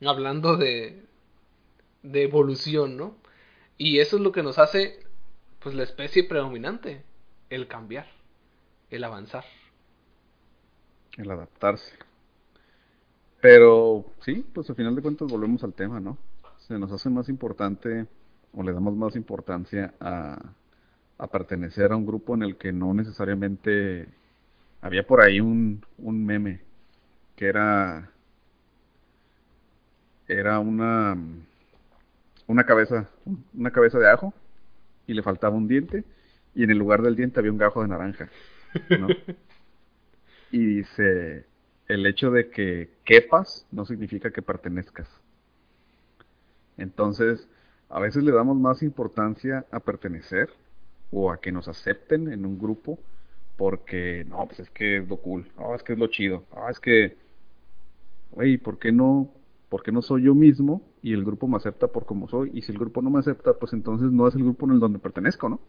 Hablando de, de evolución, ¿no? Y eso es lo que nos hace, pues, la especie predominante. El cambiar, el avanzar. El adaptarse. Pero sí, pues al final de cuentas volvemos al tema, ¿no? Se nos hace más importante o le damos más importancia a, a pertenecer a un grupo en el que no necesariamente había por ahí un, un meme que era era una una cabeza una cabeza de ajo y le faltaba un diente y en el lugar del diente había un gajo de naranja, ¿no? <laughs> y dice el hecho de que quepas no significa que pertenezcas. Entonces, a veces le damos más importancia a pertenecer o a que nos acepten en un grupo porque, no, pues es que es lo cool, no, es que es lo chido, no, es que, güey, ¿por qué no? ¿Por qué no soy yo mismo y el grupo me acepta por como soy? Y si el grupo no me acepta, pues entonces no es el grupo en el donde pertenezco, ¿no?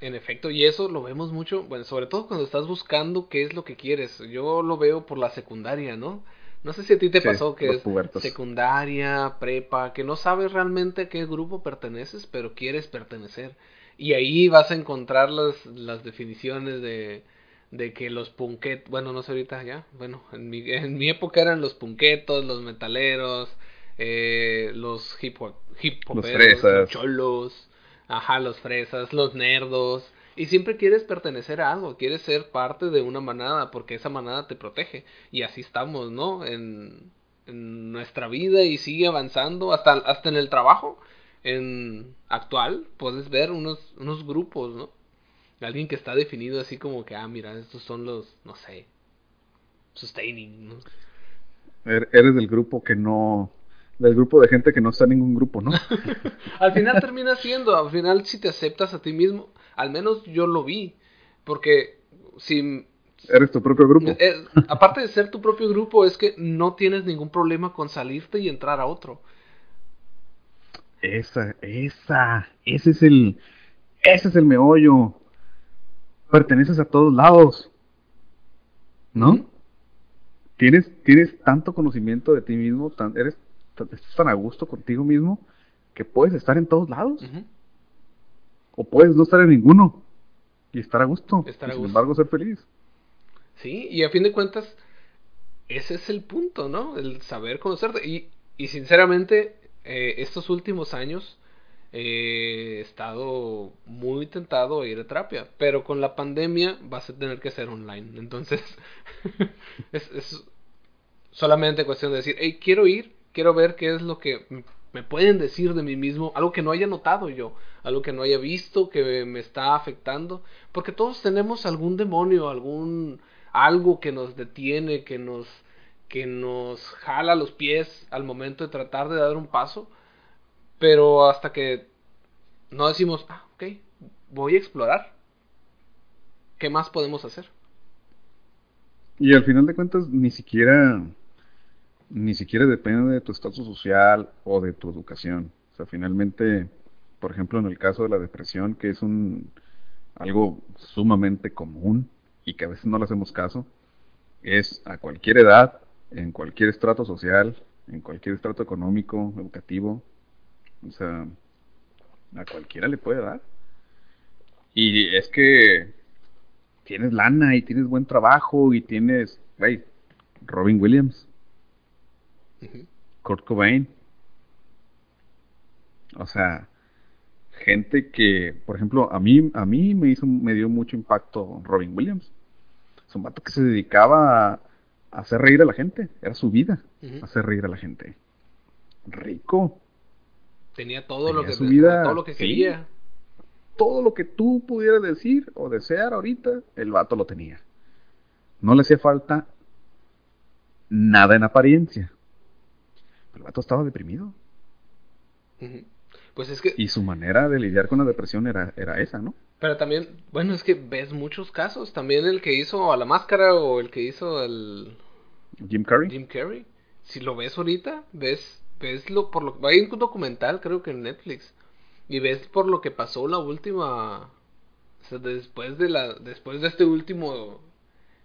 En efecto, y eso lo vemos mucho, bueno, sobre todo cuando estás buscando qué es lo que quieres. Yo lo veo por la secundaria, ¿no? No sé si a ti te pasó que es secundaria, prepa, que no sabes realmente a qué grupo perteneces, pero quieres pertenecer. Y ahí vas a encontrar las, las definiciones de, de que los punquetos, bueno, no sé ahorita ya, bueno, en mi, en mi época eran los punquetos, los metaleros, eh, los hip hop, hip los cholos, ajá, los fresas, los nerdos. Y siempre quieres pertenecer a algo, quieres ser parte de una manada, porque esa manada te protege. Y así estamos, ¿no? En, nuestra vida y sigue avanzando hasta, hasta en el trabajo en actual puedes ver unos, unos grupos, ¿no? Alguien que está definido así como que, ah, mira, estos son los, no sé, sustaining, ¿no? Er, eres del grupo que no, del grupo de gente que no está en ningún grupo, ¿no? <laughs> al final termina siendo, al final si te aceptas a ti mismo, al menos yo lo vi, porque si... Eres tu propio grupo. Eh, aparte de ser tu propio grupo, es que no tienes ningún problema con salirte y entrar a otro. Esa, esa, ese es el, ese es el meollo. Perteneces a todos lados. ¿No? Tienes, tienes tanto conocimiento de ti mismo, tan, eres estás tan a gusto contigo mismo que puedes estar en todos lados. O puedes no estar en ninguno y estar a gusto. Estar sin embargo, ser feliz. Sí, y a fin de cuentas, ese es el punto, ¿no? El saber conocerte. Y, y sinceramente, eh, estos últimos años he estado muy tentado a ir a terapia, pero con la pandemia vas a tener que ser online. Entonces, <laughs> es, solamente cuestión de decir, hey, quiero ir, quiero ver qué es lo que me pueden decir de mí mismo, algo que no haya notado yo, algo que no haya visto, que me está afectando, porque todos tenemos algún demonio, algún algo que nos detiene, que nos que nos jala los pies al momento de tratar de dar un paso, pero hasta que no decimos, ah, ok, voy a explorar, ¿qué más podemos hacer? Y al final de cuentas, ni siquiera, ni siquiera depende de tu estatus social o de tu educación. O sea, finalmente, por ejemplo, en el caso de la depresión, que es algo sumamente común y que a veces no le hacemos caso, es a cualquier edad, en cualquier estrato social, en cualquier estrato económico, educativo. O sea, a cualquiera le puede dar. Y es que tienes lana y tienes buen trabajo y tienes, hey, Robin Williams, Kurt Cobain. O sea, gente que, por ejemplo, a mí, a mí me hizo, me dio mucho impacto Robin Williams. Es un vato que se dedicaba a hacer reír a la gente, era su vida, hacer reír a la gente. Rico. Tenía todo lo que su vida, todo lo que quería. Todo lo que tú pudieras decir o desear ahorita, el vato lo tenía. No le hacía falta nada en apariencia. El vato estaba deprimido. Pues es que... Y su manera de lidiar con la depresión era, era esa, ¿no? Pero también, bueno, es que ves muchos casos. También el que hizo a la máscara o el que hizo el, Jim Carrey. Jim Carrey. Si lo ves ahorita, ves, ves lo, por lo hay un documental creo que en Netflix y ves por lo que pasó la última, después de la, después de este último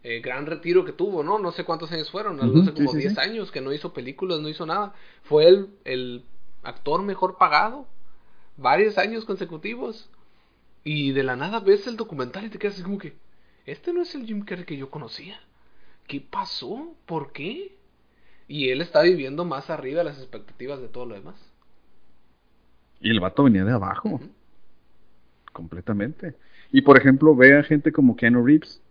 eh, gran retiro que tuvo, ¿no? No sé cuántos años fueron, no sé, como 10 años que no hizo películas, no hizo nada. Fue el, el actor mejor pagado, varios años consecutivos. Y de la nada ves el documental y te quedas así como que, este no es el Jim Carrey que yo conocía. ¿qué pasó? ¿Por qué? Y él está viviendo más arriba de las expectativas de todo lo demás. Y el vato venía de abajo. Completamente. Y por ejemplo, ve a gente como Keanu Reeves,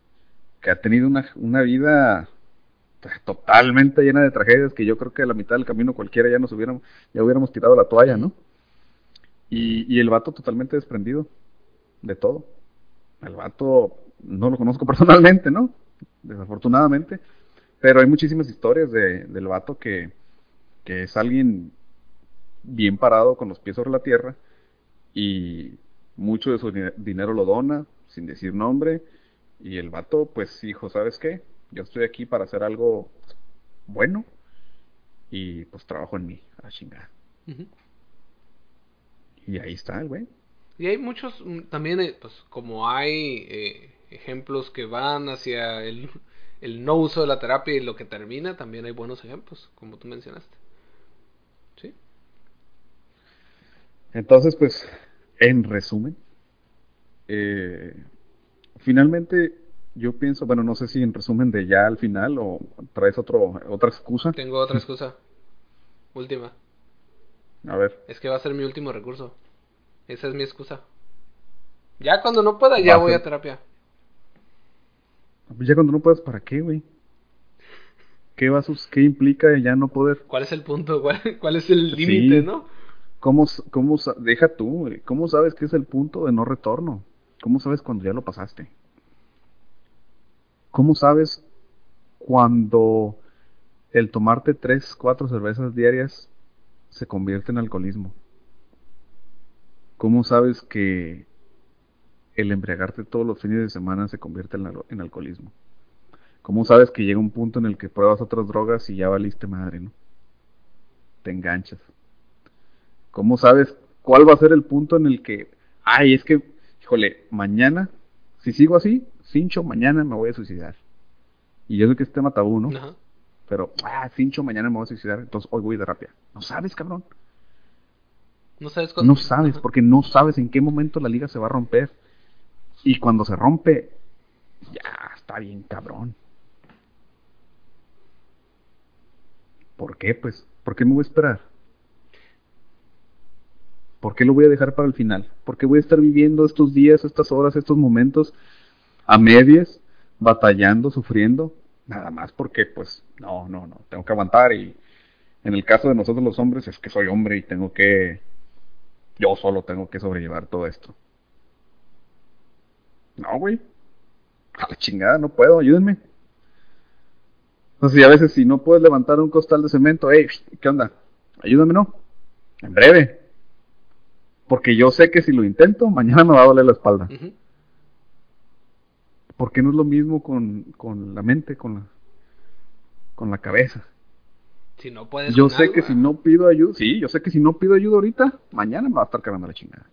que ha tenido una, una vida totalmente llena de tragedias que yo creo que a la mitad del camino cualquiera ya nos hubiéramos, ya hubiéramos tirado la toalla, ¿no? Y, y el vato totalmente desprendido de todo. El vato no lo conozco <laughs> personalmente, ¿no? desafortunadamente. Pero hay muchísimas historias de, del vato que, que es alguien bien parado con los pies sobre la tierra y mucho de su dinero lo dona sin decir nombre y el vato pues hijo, ¿sabes qué? Yo estoy aquí para hacer algo bueno y pues trabajo en mí, a chingada. Y ahí está el güey. Y hay muchos, mm, también, eh, pues como hay eh, ejemplos que van hacia el, el no uso de la terapia y lo que termina, también hay buenos ejemplos, como tú mencionaste. ¿Sí? Entonces, pues, en resumen, eh, finalmente yo pienso, bueno, no sé si en resumen de ya al final o traes otro, otra excusa. Tengo otra excusa. Última. A ver. Es que va a ser mi último recurso. Esa es mi excusa. Ya cuando no pueda, ya voy a terapia. Ya cuando no puedas, ¿para qué, güey? ¿Qué, va ¿Qué implica ya no poder? ¿Cuál es el punto? <laughs> ¿Cuál, es el límite, no? ¿Cómo, cómo, deja tú, güey. ¿Cómo sabes qué es el punto de no retorno? ¿Cómo sabes cuando ya lo pasaste? ¿Cómo sabes cuando el tomarte tres, cuatro cervezas diarias se convierte en alcoholismo? ¿Cómo sabes que el embriagarte todos los fines de semana se convierte en, alcoholismo? ¿Cómo sabes que llega un punto en el que pruebas otras drogas y ya valiste madre, no? Te enganchas. ¿Cómo sabes cuál va a ser el punto en el que, ay, es que, híjole, mañana, si sigo así, cincho, mañana me voy a suicidar? Y yo sé que es tema tabú, ¿no? Pero, ah, cincho, mañana me voy a suicidar, entonces hoy voy de terapia. No sabes, cabrón. No sabes No sabes, porque no sabes en qué momento la liga se va a romper. Y cuando se rompe, ya está bien cabrón. ¿Por qué? Pues, ¿por qué me voy a esperar? ¿Por qué lo voy a dejar para el final? ¿Por qué voy a estar viviendo estos días, estas horas, estos momentos a medias, batallando, sufriendo? Nada más porque, pues, no, no, no, tengo que aguantar y en el caso de nosotros los hombres es que soy hombre y tengo que yo solo tengo que sobrellevar todo esto. No, güey. A la chingada, no puedo, ayúdenme. Entonces, a veces si no puedes levantar un costal de cemento, hey, ¿qué onda? Ayúdame, ¿no? En breve. Porque yo sé que si lo intento, mañana me va a doler la espalda. Porque no es lo mismo con, con la mente, con la, con la cabeza. Si no puedes. Yo sé que si no pido ayuda, sí, yo sé que si no pido ayuda ahorita, mañana me va a estar cargando la chingada.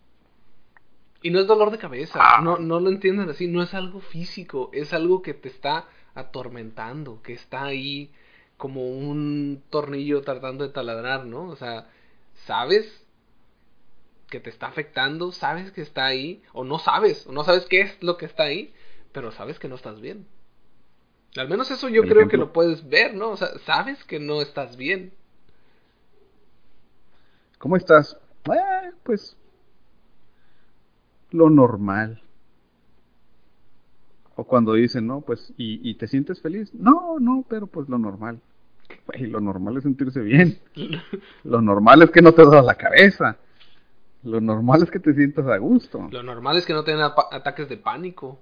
Y no es dolor de cabeza, ah. no, no lo entiendan así, no es algo físico, es algo que te está atormentando, que está ahí como un tornillo tratando de taladrar, ¿no? O sea, sabes que te está afectando, sabes que está ahí, o no sabes, o no sabes qué es lo que está ahí, pero sabes que no estás bien. Al menos eso yo creo que lo puedes ver, ¿no? O sea, sabes que no estás bien. ¿Cómo estás? Eh, pues lo normal. O cuando dicen, no, pues, ¿y, te sientes feliz? No, no, pero pues lo normal. lo normal es sentirse bien. <laughs> lo normal es que no te duele la cabeza. Lo normal es que te sientas a gusto. Lo normal es que no tengas ataques de pánico.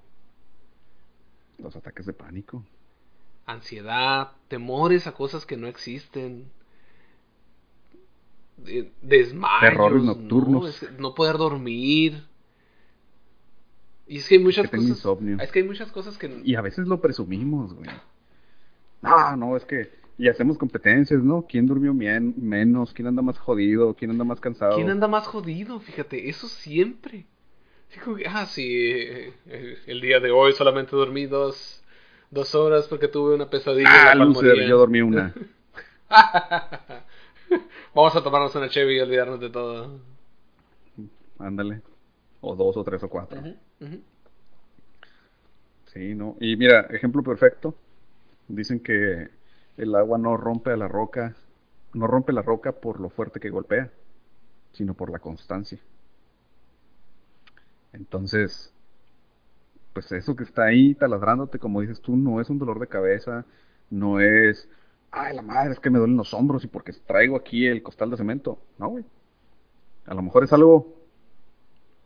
Los ataques de pánico ansiedad, temores a cosas que no existen, desmayos, terrores nocturnos, no, poder dormir. Y es que hay muchas cosas. Es que hay muchas cosas que. Y a veces lo presumimos, güey. No, no, es que. Y hacemos competencias, ¿no? ¿Quién durmió bien, menos? ¿Quién anda más jodido? ¿Quién anda más cansado? ¿Quién anda más jodido? Fíjate, eso siempre. Ah, sí, el día de hoy solamente dormí dos, Dos horas porque tuve una pesadilla. Ah, loser, yo dormí una. <laughs> Vamos a tomarnos una Chevy y olvidarnos de todo. Ándale. O dos, o tres, o cuatro. Sí, ¿no? Y mira, ejemplo perfecto. Dicen que el agua no rompe a la roca, no rompe la roca por lo fuerte que golpea, sino por la constancia. Entonces, pues eso que está ahí taladrándote, como dices tú, no es un dolor de cabeza, no es, ay, la madre, es que me duelen los hombros y porque traigo aquí el costal de cemento. No, güey. A lo mejor es algo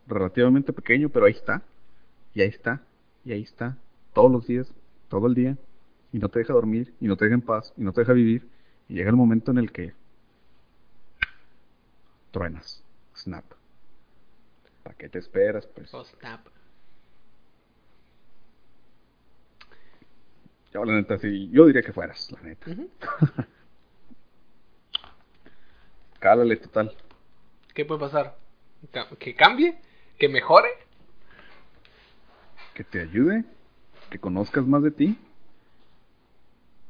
relativamente pequeño, pero ahí está. Y ahí está. Y ahí está. Todos los días, todo el día, y no te deja dormir, y no te deja en paz, y no te deja vivir, y llega el momento en el que truenas, snap. ¿Para qué te esperas? Pues snap. yo la neta sí, yo diría que fueras, la neta. Ujú. <laughs> Cálale total. ¿Qué puede pasar? ¿Que cambie? ¿Que mejore? Que te ayude, que conozcas más de ti,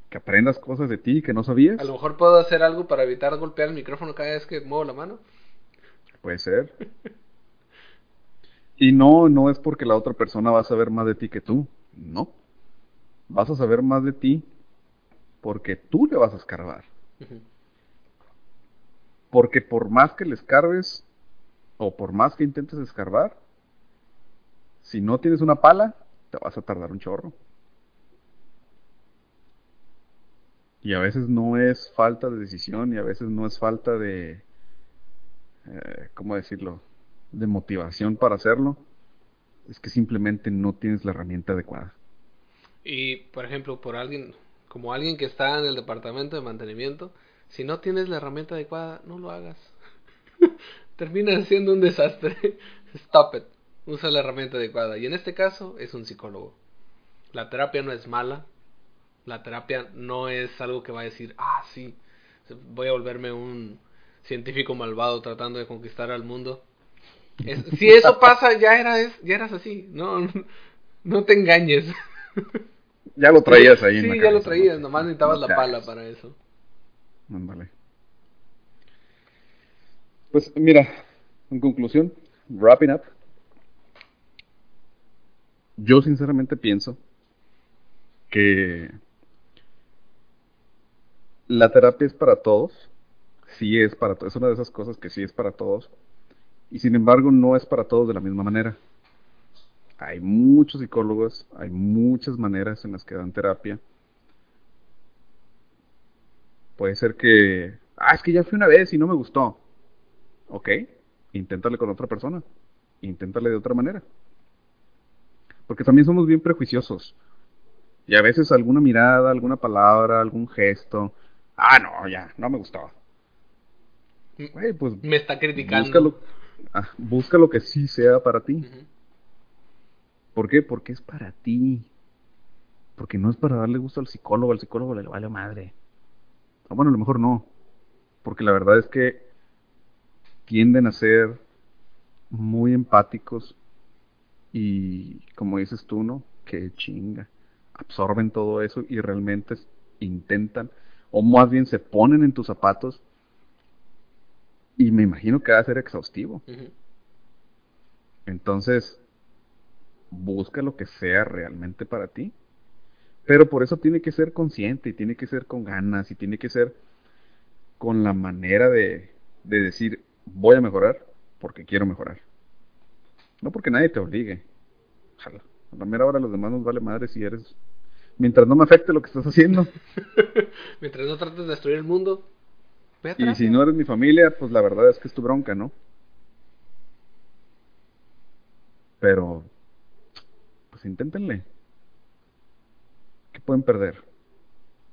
que aprendas cosas de ti que no sabías. A lo mejor puedo hacer algo para evitar golpear el micrófono cada vez que muevo la mano. Puede ser. <laughs> Y no, no es porque la otra persona va a saber más de ti que tú. No. Vas a saber más de ti porque tú le vas a escarbar. Porque por más que le escarbes o por más que intentes escarbar, si no tienes una pala, te vas a tardar un chorro. Y a veces no es falta de decisión y a veces no es falta de, eh, ¿cómo decirlo? De motivación para hacerlo. Es que simplemente no tienes la herramienta adecuada. Y, por ejemplo, por alguien, como alguien que está en el departamento de mantenimiento, si no tienes la herramienta adecuada, no lo hagas. <laughs> Termina siendo un desastre. <laughs> Stop it. Usa la herramienta adecuada. Y en este caso es un psicólogo. La terapia no es mala. La terapia no es algo que va a decir, ah, sí, voy a volverme un científico malvado tratando de conquistar al mundo. Es- si eso pasa, ya, eras, ya eras así. No, no te engañes. Ya lo traías ahí en Sí, la ya cabeza, lo traías, ¿no? nomás necesitabas la pala para eso. Ándale. Pues mira, en conclusión, wrapping up. Yo sinceramente pienso que la terapia es para todos. Sí es para todos. Es una de esas cosas que sí es para todos. Y sin embargo no es para todos de la misma manera. Hay muchos psicólogos, hay muchas maneras en las que dan terapia. Puede ser que, ah, es que ya fui una vez y no me gustó. Ok, inténtale con otra persona. Inténtale de otra manera. Porque también somos bien prejuiciosos. Y a veces alguna mirada, alguna palabra, algún gesto. Ah, no, ya, no me gustó. Güey, pues Me está criticando. Ah, busca lo que sí sea para ti. ¿Por qué? Porque es para ti. Porque no es para darle gusto al psicólogo, al psicólogo le vale madre. O bueno, a lo mejor no. Porque la verdad es que tienden a ser muy empáticos y, como dices tú, ¿no? Que chinga. Absorben todo eso y realmente intentan, o más bien se ponen en tus zapatos. Y me imagino que va a ser exhaustivo. Entonces, busca lo que sea realmente para ti. Pero por eso tiene que ser consciente y tiene que ser con ganas y tiene que ser con la manera de, de decir, voy a mejorar porque quiero mejorar. No porque nadie te obligue. Ojalá. A la mera hora los demás nos vale madre si eres... Mientras no me afecte lo que estás haciendo. <laughs> Mientras no trates de destruir el mundo, Y si no eres mi familia, pues la verdad es que es tu bronca, ¿no? Pero, pues inténtenle. ¿Qué pueden perder?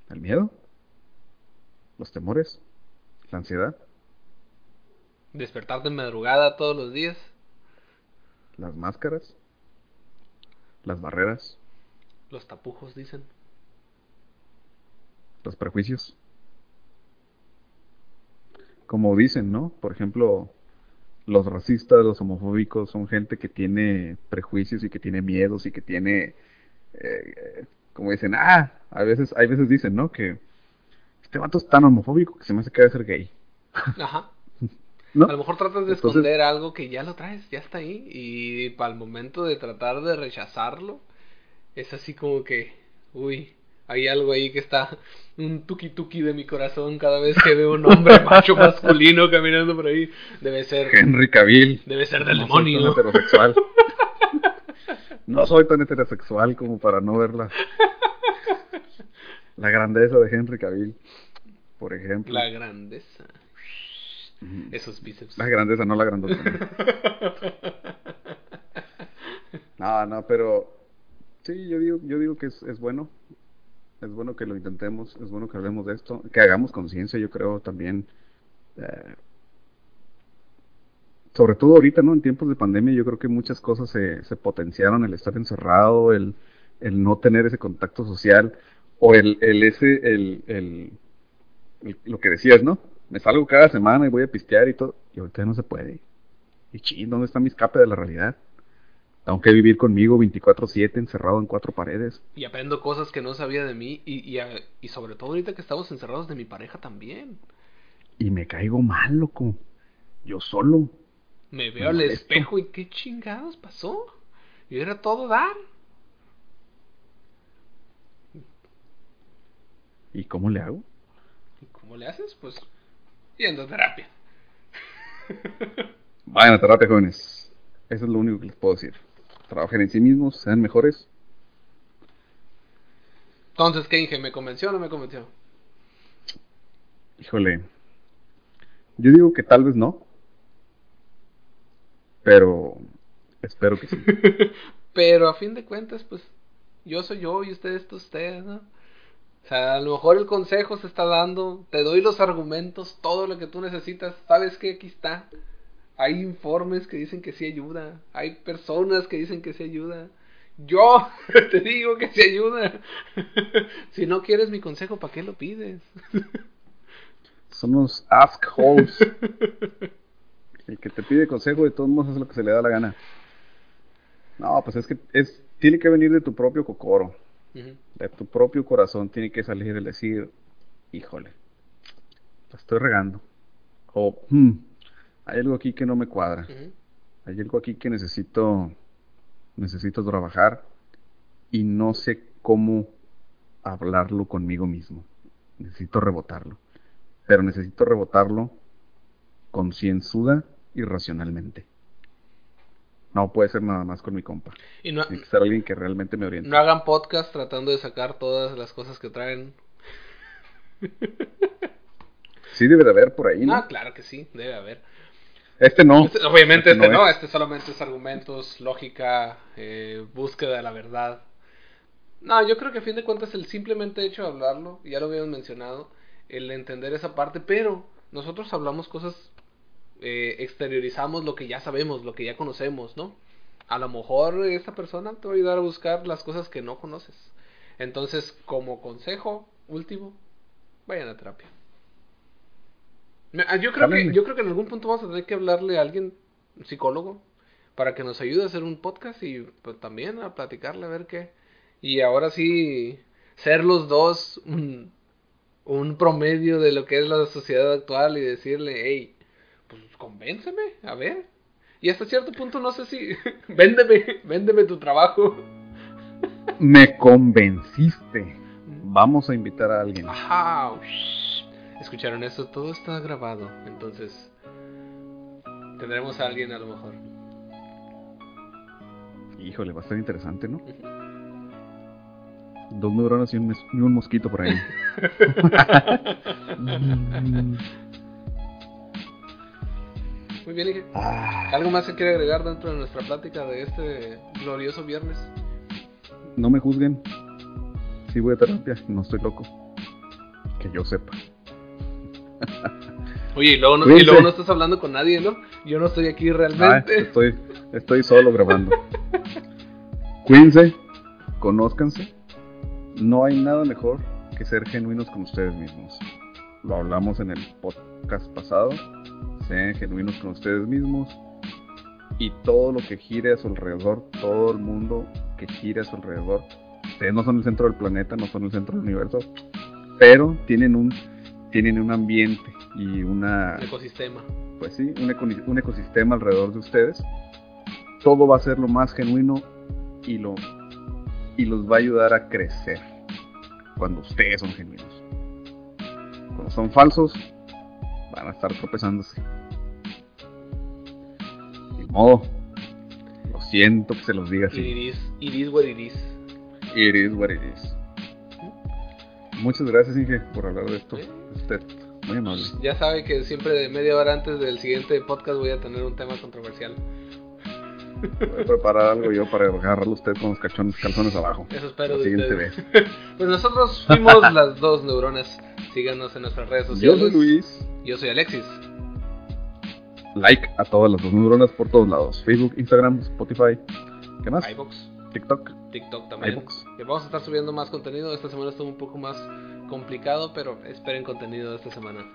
¿El miedo? ¿Los temores? ¿La ansiedad? Despertarte en madrugada todos los días. ¿Las máscaras? ¿Las barreras? Los tapujos, dicen. ¿Los prejuicios? Como dicen, ¿no? Por ejemplo, los racistas, los homofóbicos son gente que tiene prejuicios y que tiene miedos y que tiene, eh, como dicen, ah, a veces, hay veces dicen, ¿no? Que este vato es tan homofóbico que se me hace que debe ser gay, Ajá. <laughs> ¿no? A lo mejor tratas de Entonces- esconder algo que ya lo traes, ya está ahí. Y para el momento de tratar de rechazarlo, es así como que, uy, hay algo ahí que está un tuki tuki de mi corazón cada vez que veo un hombre macho masculino caminando por ahí. Debe ser, Henry Cavill. debe ser del no soy tan demonio. heterosexual. <laughs> No soy tan heterosexual como para no ver la, la grandeza de Henry Cavill, por ejemplo. La grandeza. Esos bíceps. La grandeza, no la grandeza. <laughs> No, no, pero sí, yo digo, yo digo que es, es bueno. Es bueno que lo intentemos, es bueno que hablemos de esto, que hagamos conciencia, yo creo también. Eh, sobre todo ahorita, ¿no? En tiempos de pandemia, yo creo que muchas cosas se, se potenciaron, el estar encerrado, el, el no tener ese contacto social, o el, el ese, el, el, lo que decías, ¿no? Me salgo cada semana y voy a pistear y todo, y ahorita no se puede. Y ching, ¿dónde está mi escape de la realidad? Tengo que vivir conmigo 24/7 encerrado en cuatro paredes. Y aprendo cosas que no sabía de mí y, y, y sobre todo ahorita que estamos encerrados de mi pareja también. Y me caigo mal, loco. Yo solo. Me veo al espejo y qué chingados pasó. Y era todo dar. ¿Y cómo le hago? ¿Y cómo le haces? Pues yendo a terapia. <laughs> Vayan a terapia, jóvenes. Eso es lo único que les puedo decir. Trabajen en sí mismos, sean mejores. Entonces, ¿qué dije? ¿Me convenció o no me convenció? Híjole. Yo digo que tal vez no. Pero espero que sí. <laughs> pero a fin de cuentas, pues yo soy yo y usted es usted, ¿no? O sea, a lo mejor el consejo se está dando, te doy los argumentos, todo lo que tú necesitas, sabes que aquí está. Hay informes que dicen que sí ayuda, hay personas que dicen que sí ayuda. Yo <laughs> te digo que sí ayuda. <laughs> si no quieres mi consejo, ¿para qué lo pides? <laughs> Son unos ask holes. El que te pide consejo de todos modos es lo que se le da la gana. No, pues es que es tiene que venir de tu propio cocoro. De tu propio corazón tiene que salir el decir, híjole, la estoy regando. O, hmm, hay algo aquí que no me cuadra. Hay algo aquí que necesito, necesito trabajar y no sé cómo hablarlo conmigo mismo. Necesito rebotarlo. Pero necesito rebotarlo concienzuda y racionalmente. No puede ser nada más con mi compa. Y no, Tiene que ser alguien que realmente me oriente. No hagan podcast tratando de sacar todas las cosas que traen. Sí debe de haber por ahí, ¿no? Ah, claro que sí, debe haber. Este no. Este, obviamente este, este no, este solamente es argumentos, lógica, eh, búsqueda de la verdad. No, yo creo que a fin de cuentas el simplemente hecho de hablarlo, ya lo habíamos mencionado, el entender esa parte, pero nosotros hablamos cosas eh, exteriorizamos lo que ya sabemos, lo que ya conocemos, ¿no? A lo mejor esta persona te va a ayudar a buscar las cosas que no conoces. Entonces, como consejo último, vayan a terapia. Ah, yo creo, que, yo creo que en algún punto vamos a tener que hablarle a alguien, un psicólogo, para que nos ayude a hacer un podcast y pues, también a platicarle a ver qué. Y ahora sí, ser los dos un, un promedio de lo que es la sociedad actual y decirle, hey, pues convénceme, a ver. Y hasta cierto punto no sé si, <laughs> véndeme, véndeme tu trabajo. Me convenciste. Vamos a invitar a alguien. Ajá. Escucharon eso, todo está grabado. Entonces, tendremos a alguien a lo mejor. Híjole, va a estar interesante, ¿no? Dos neuronas y un, y un mosquito por ahí. <laughs> Muy bien, ah. ¿Algo más se quiere agregar dentro de nuestra plática de este glorioso viernes? No me juzguen. Sí voy a terapia, no estoy loco. Que yo sepa. Oye, y luego, no, y luego no estás hablando con nadie, ¿no? Yo no estoy aquí realmente. Estoy, estoy solo grabando. Cuídense, conózcanse. No hay nada mejor que ser genuinos con ustedes mismos. Lo hablamos en el podcast pasado sean genuinos con ustedes mismos y todo lo que gire a su alrededor, todo el mundo que gire a su alrededor. Ustedes no son el centro del planeta, no son el centro del universo, pero tienen un tienen un ambiente y una ecosistema. Pues sí, un, un ecosistema alrededor de ustedes. Todo va a ser lo más genuino y lo y los va a ayudar a crecer cuando ustedes son genuinos. Cuando son falsos, van a estar tropezándose. Ni modo. Lo siento que se los diga así. Iris, iris what it is. Iris what it is. Muchas gracias, Inge, por hablar de esto. Usted, muy amable. Ya sabe que siempre de media hora antes del siguiente podcast voy a tener un tema controversial. Voy a preparar algo yo para agarrarlo usted con los cachones, calzones abajo. Eso espero La de siguiente ustedes. vez. <laughs> Pues nosotros fuimos <laughs> las dos neuronas. Síganos en nuestras redes Yo sociales. soy Luis. Yo soy Alexis. Like a todas las dos neuronas por todos lados. Facebook, Instagram, Spotify. ¿Qué más? iBox, TikTok. TikTok también. Que vamos a estar subiendo más contenido. Esta semana estuvo un poco más complicado, pero esperen contenido de esta semana.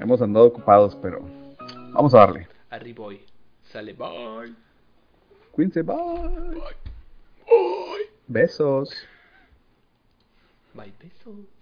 Hemos andado ocupados, pero vamos a darle. Arriboy. Sale, bye. Cuídense, bye. Bye. Besos. Bye, beso.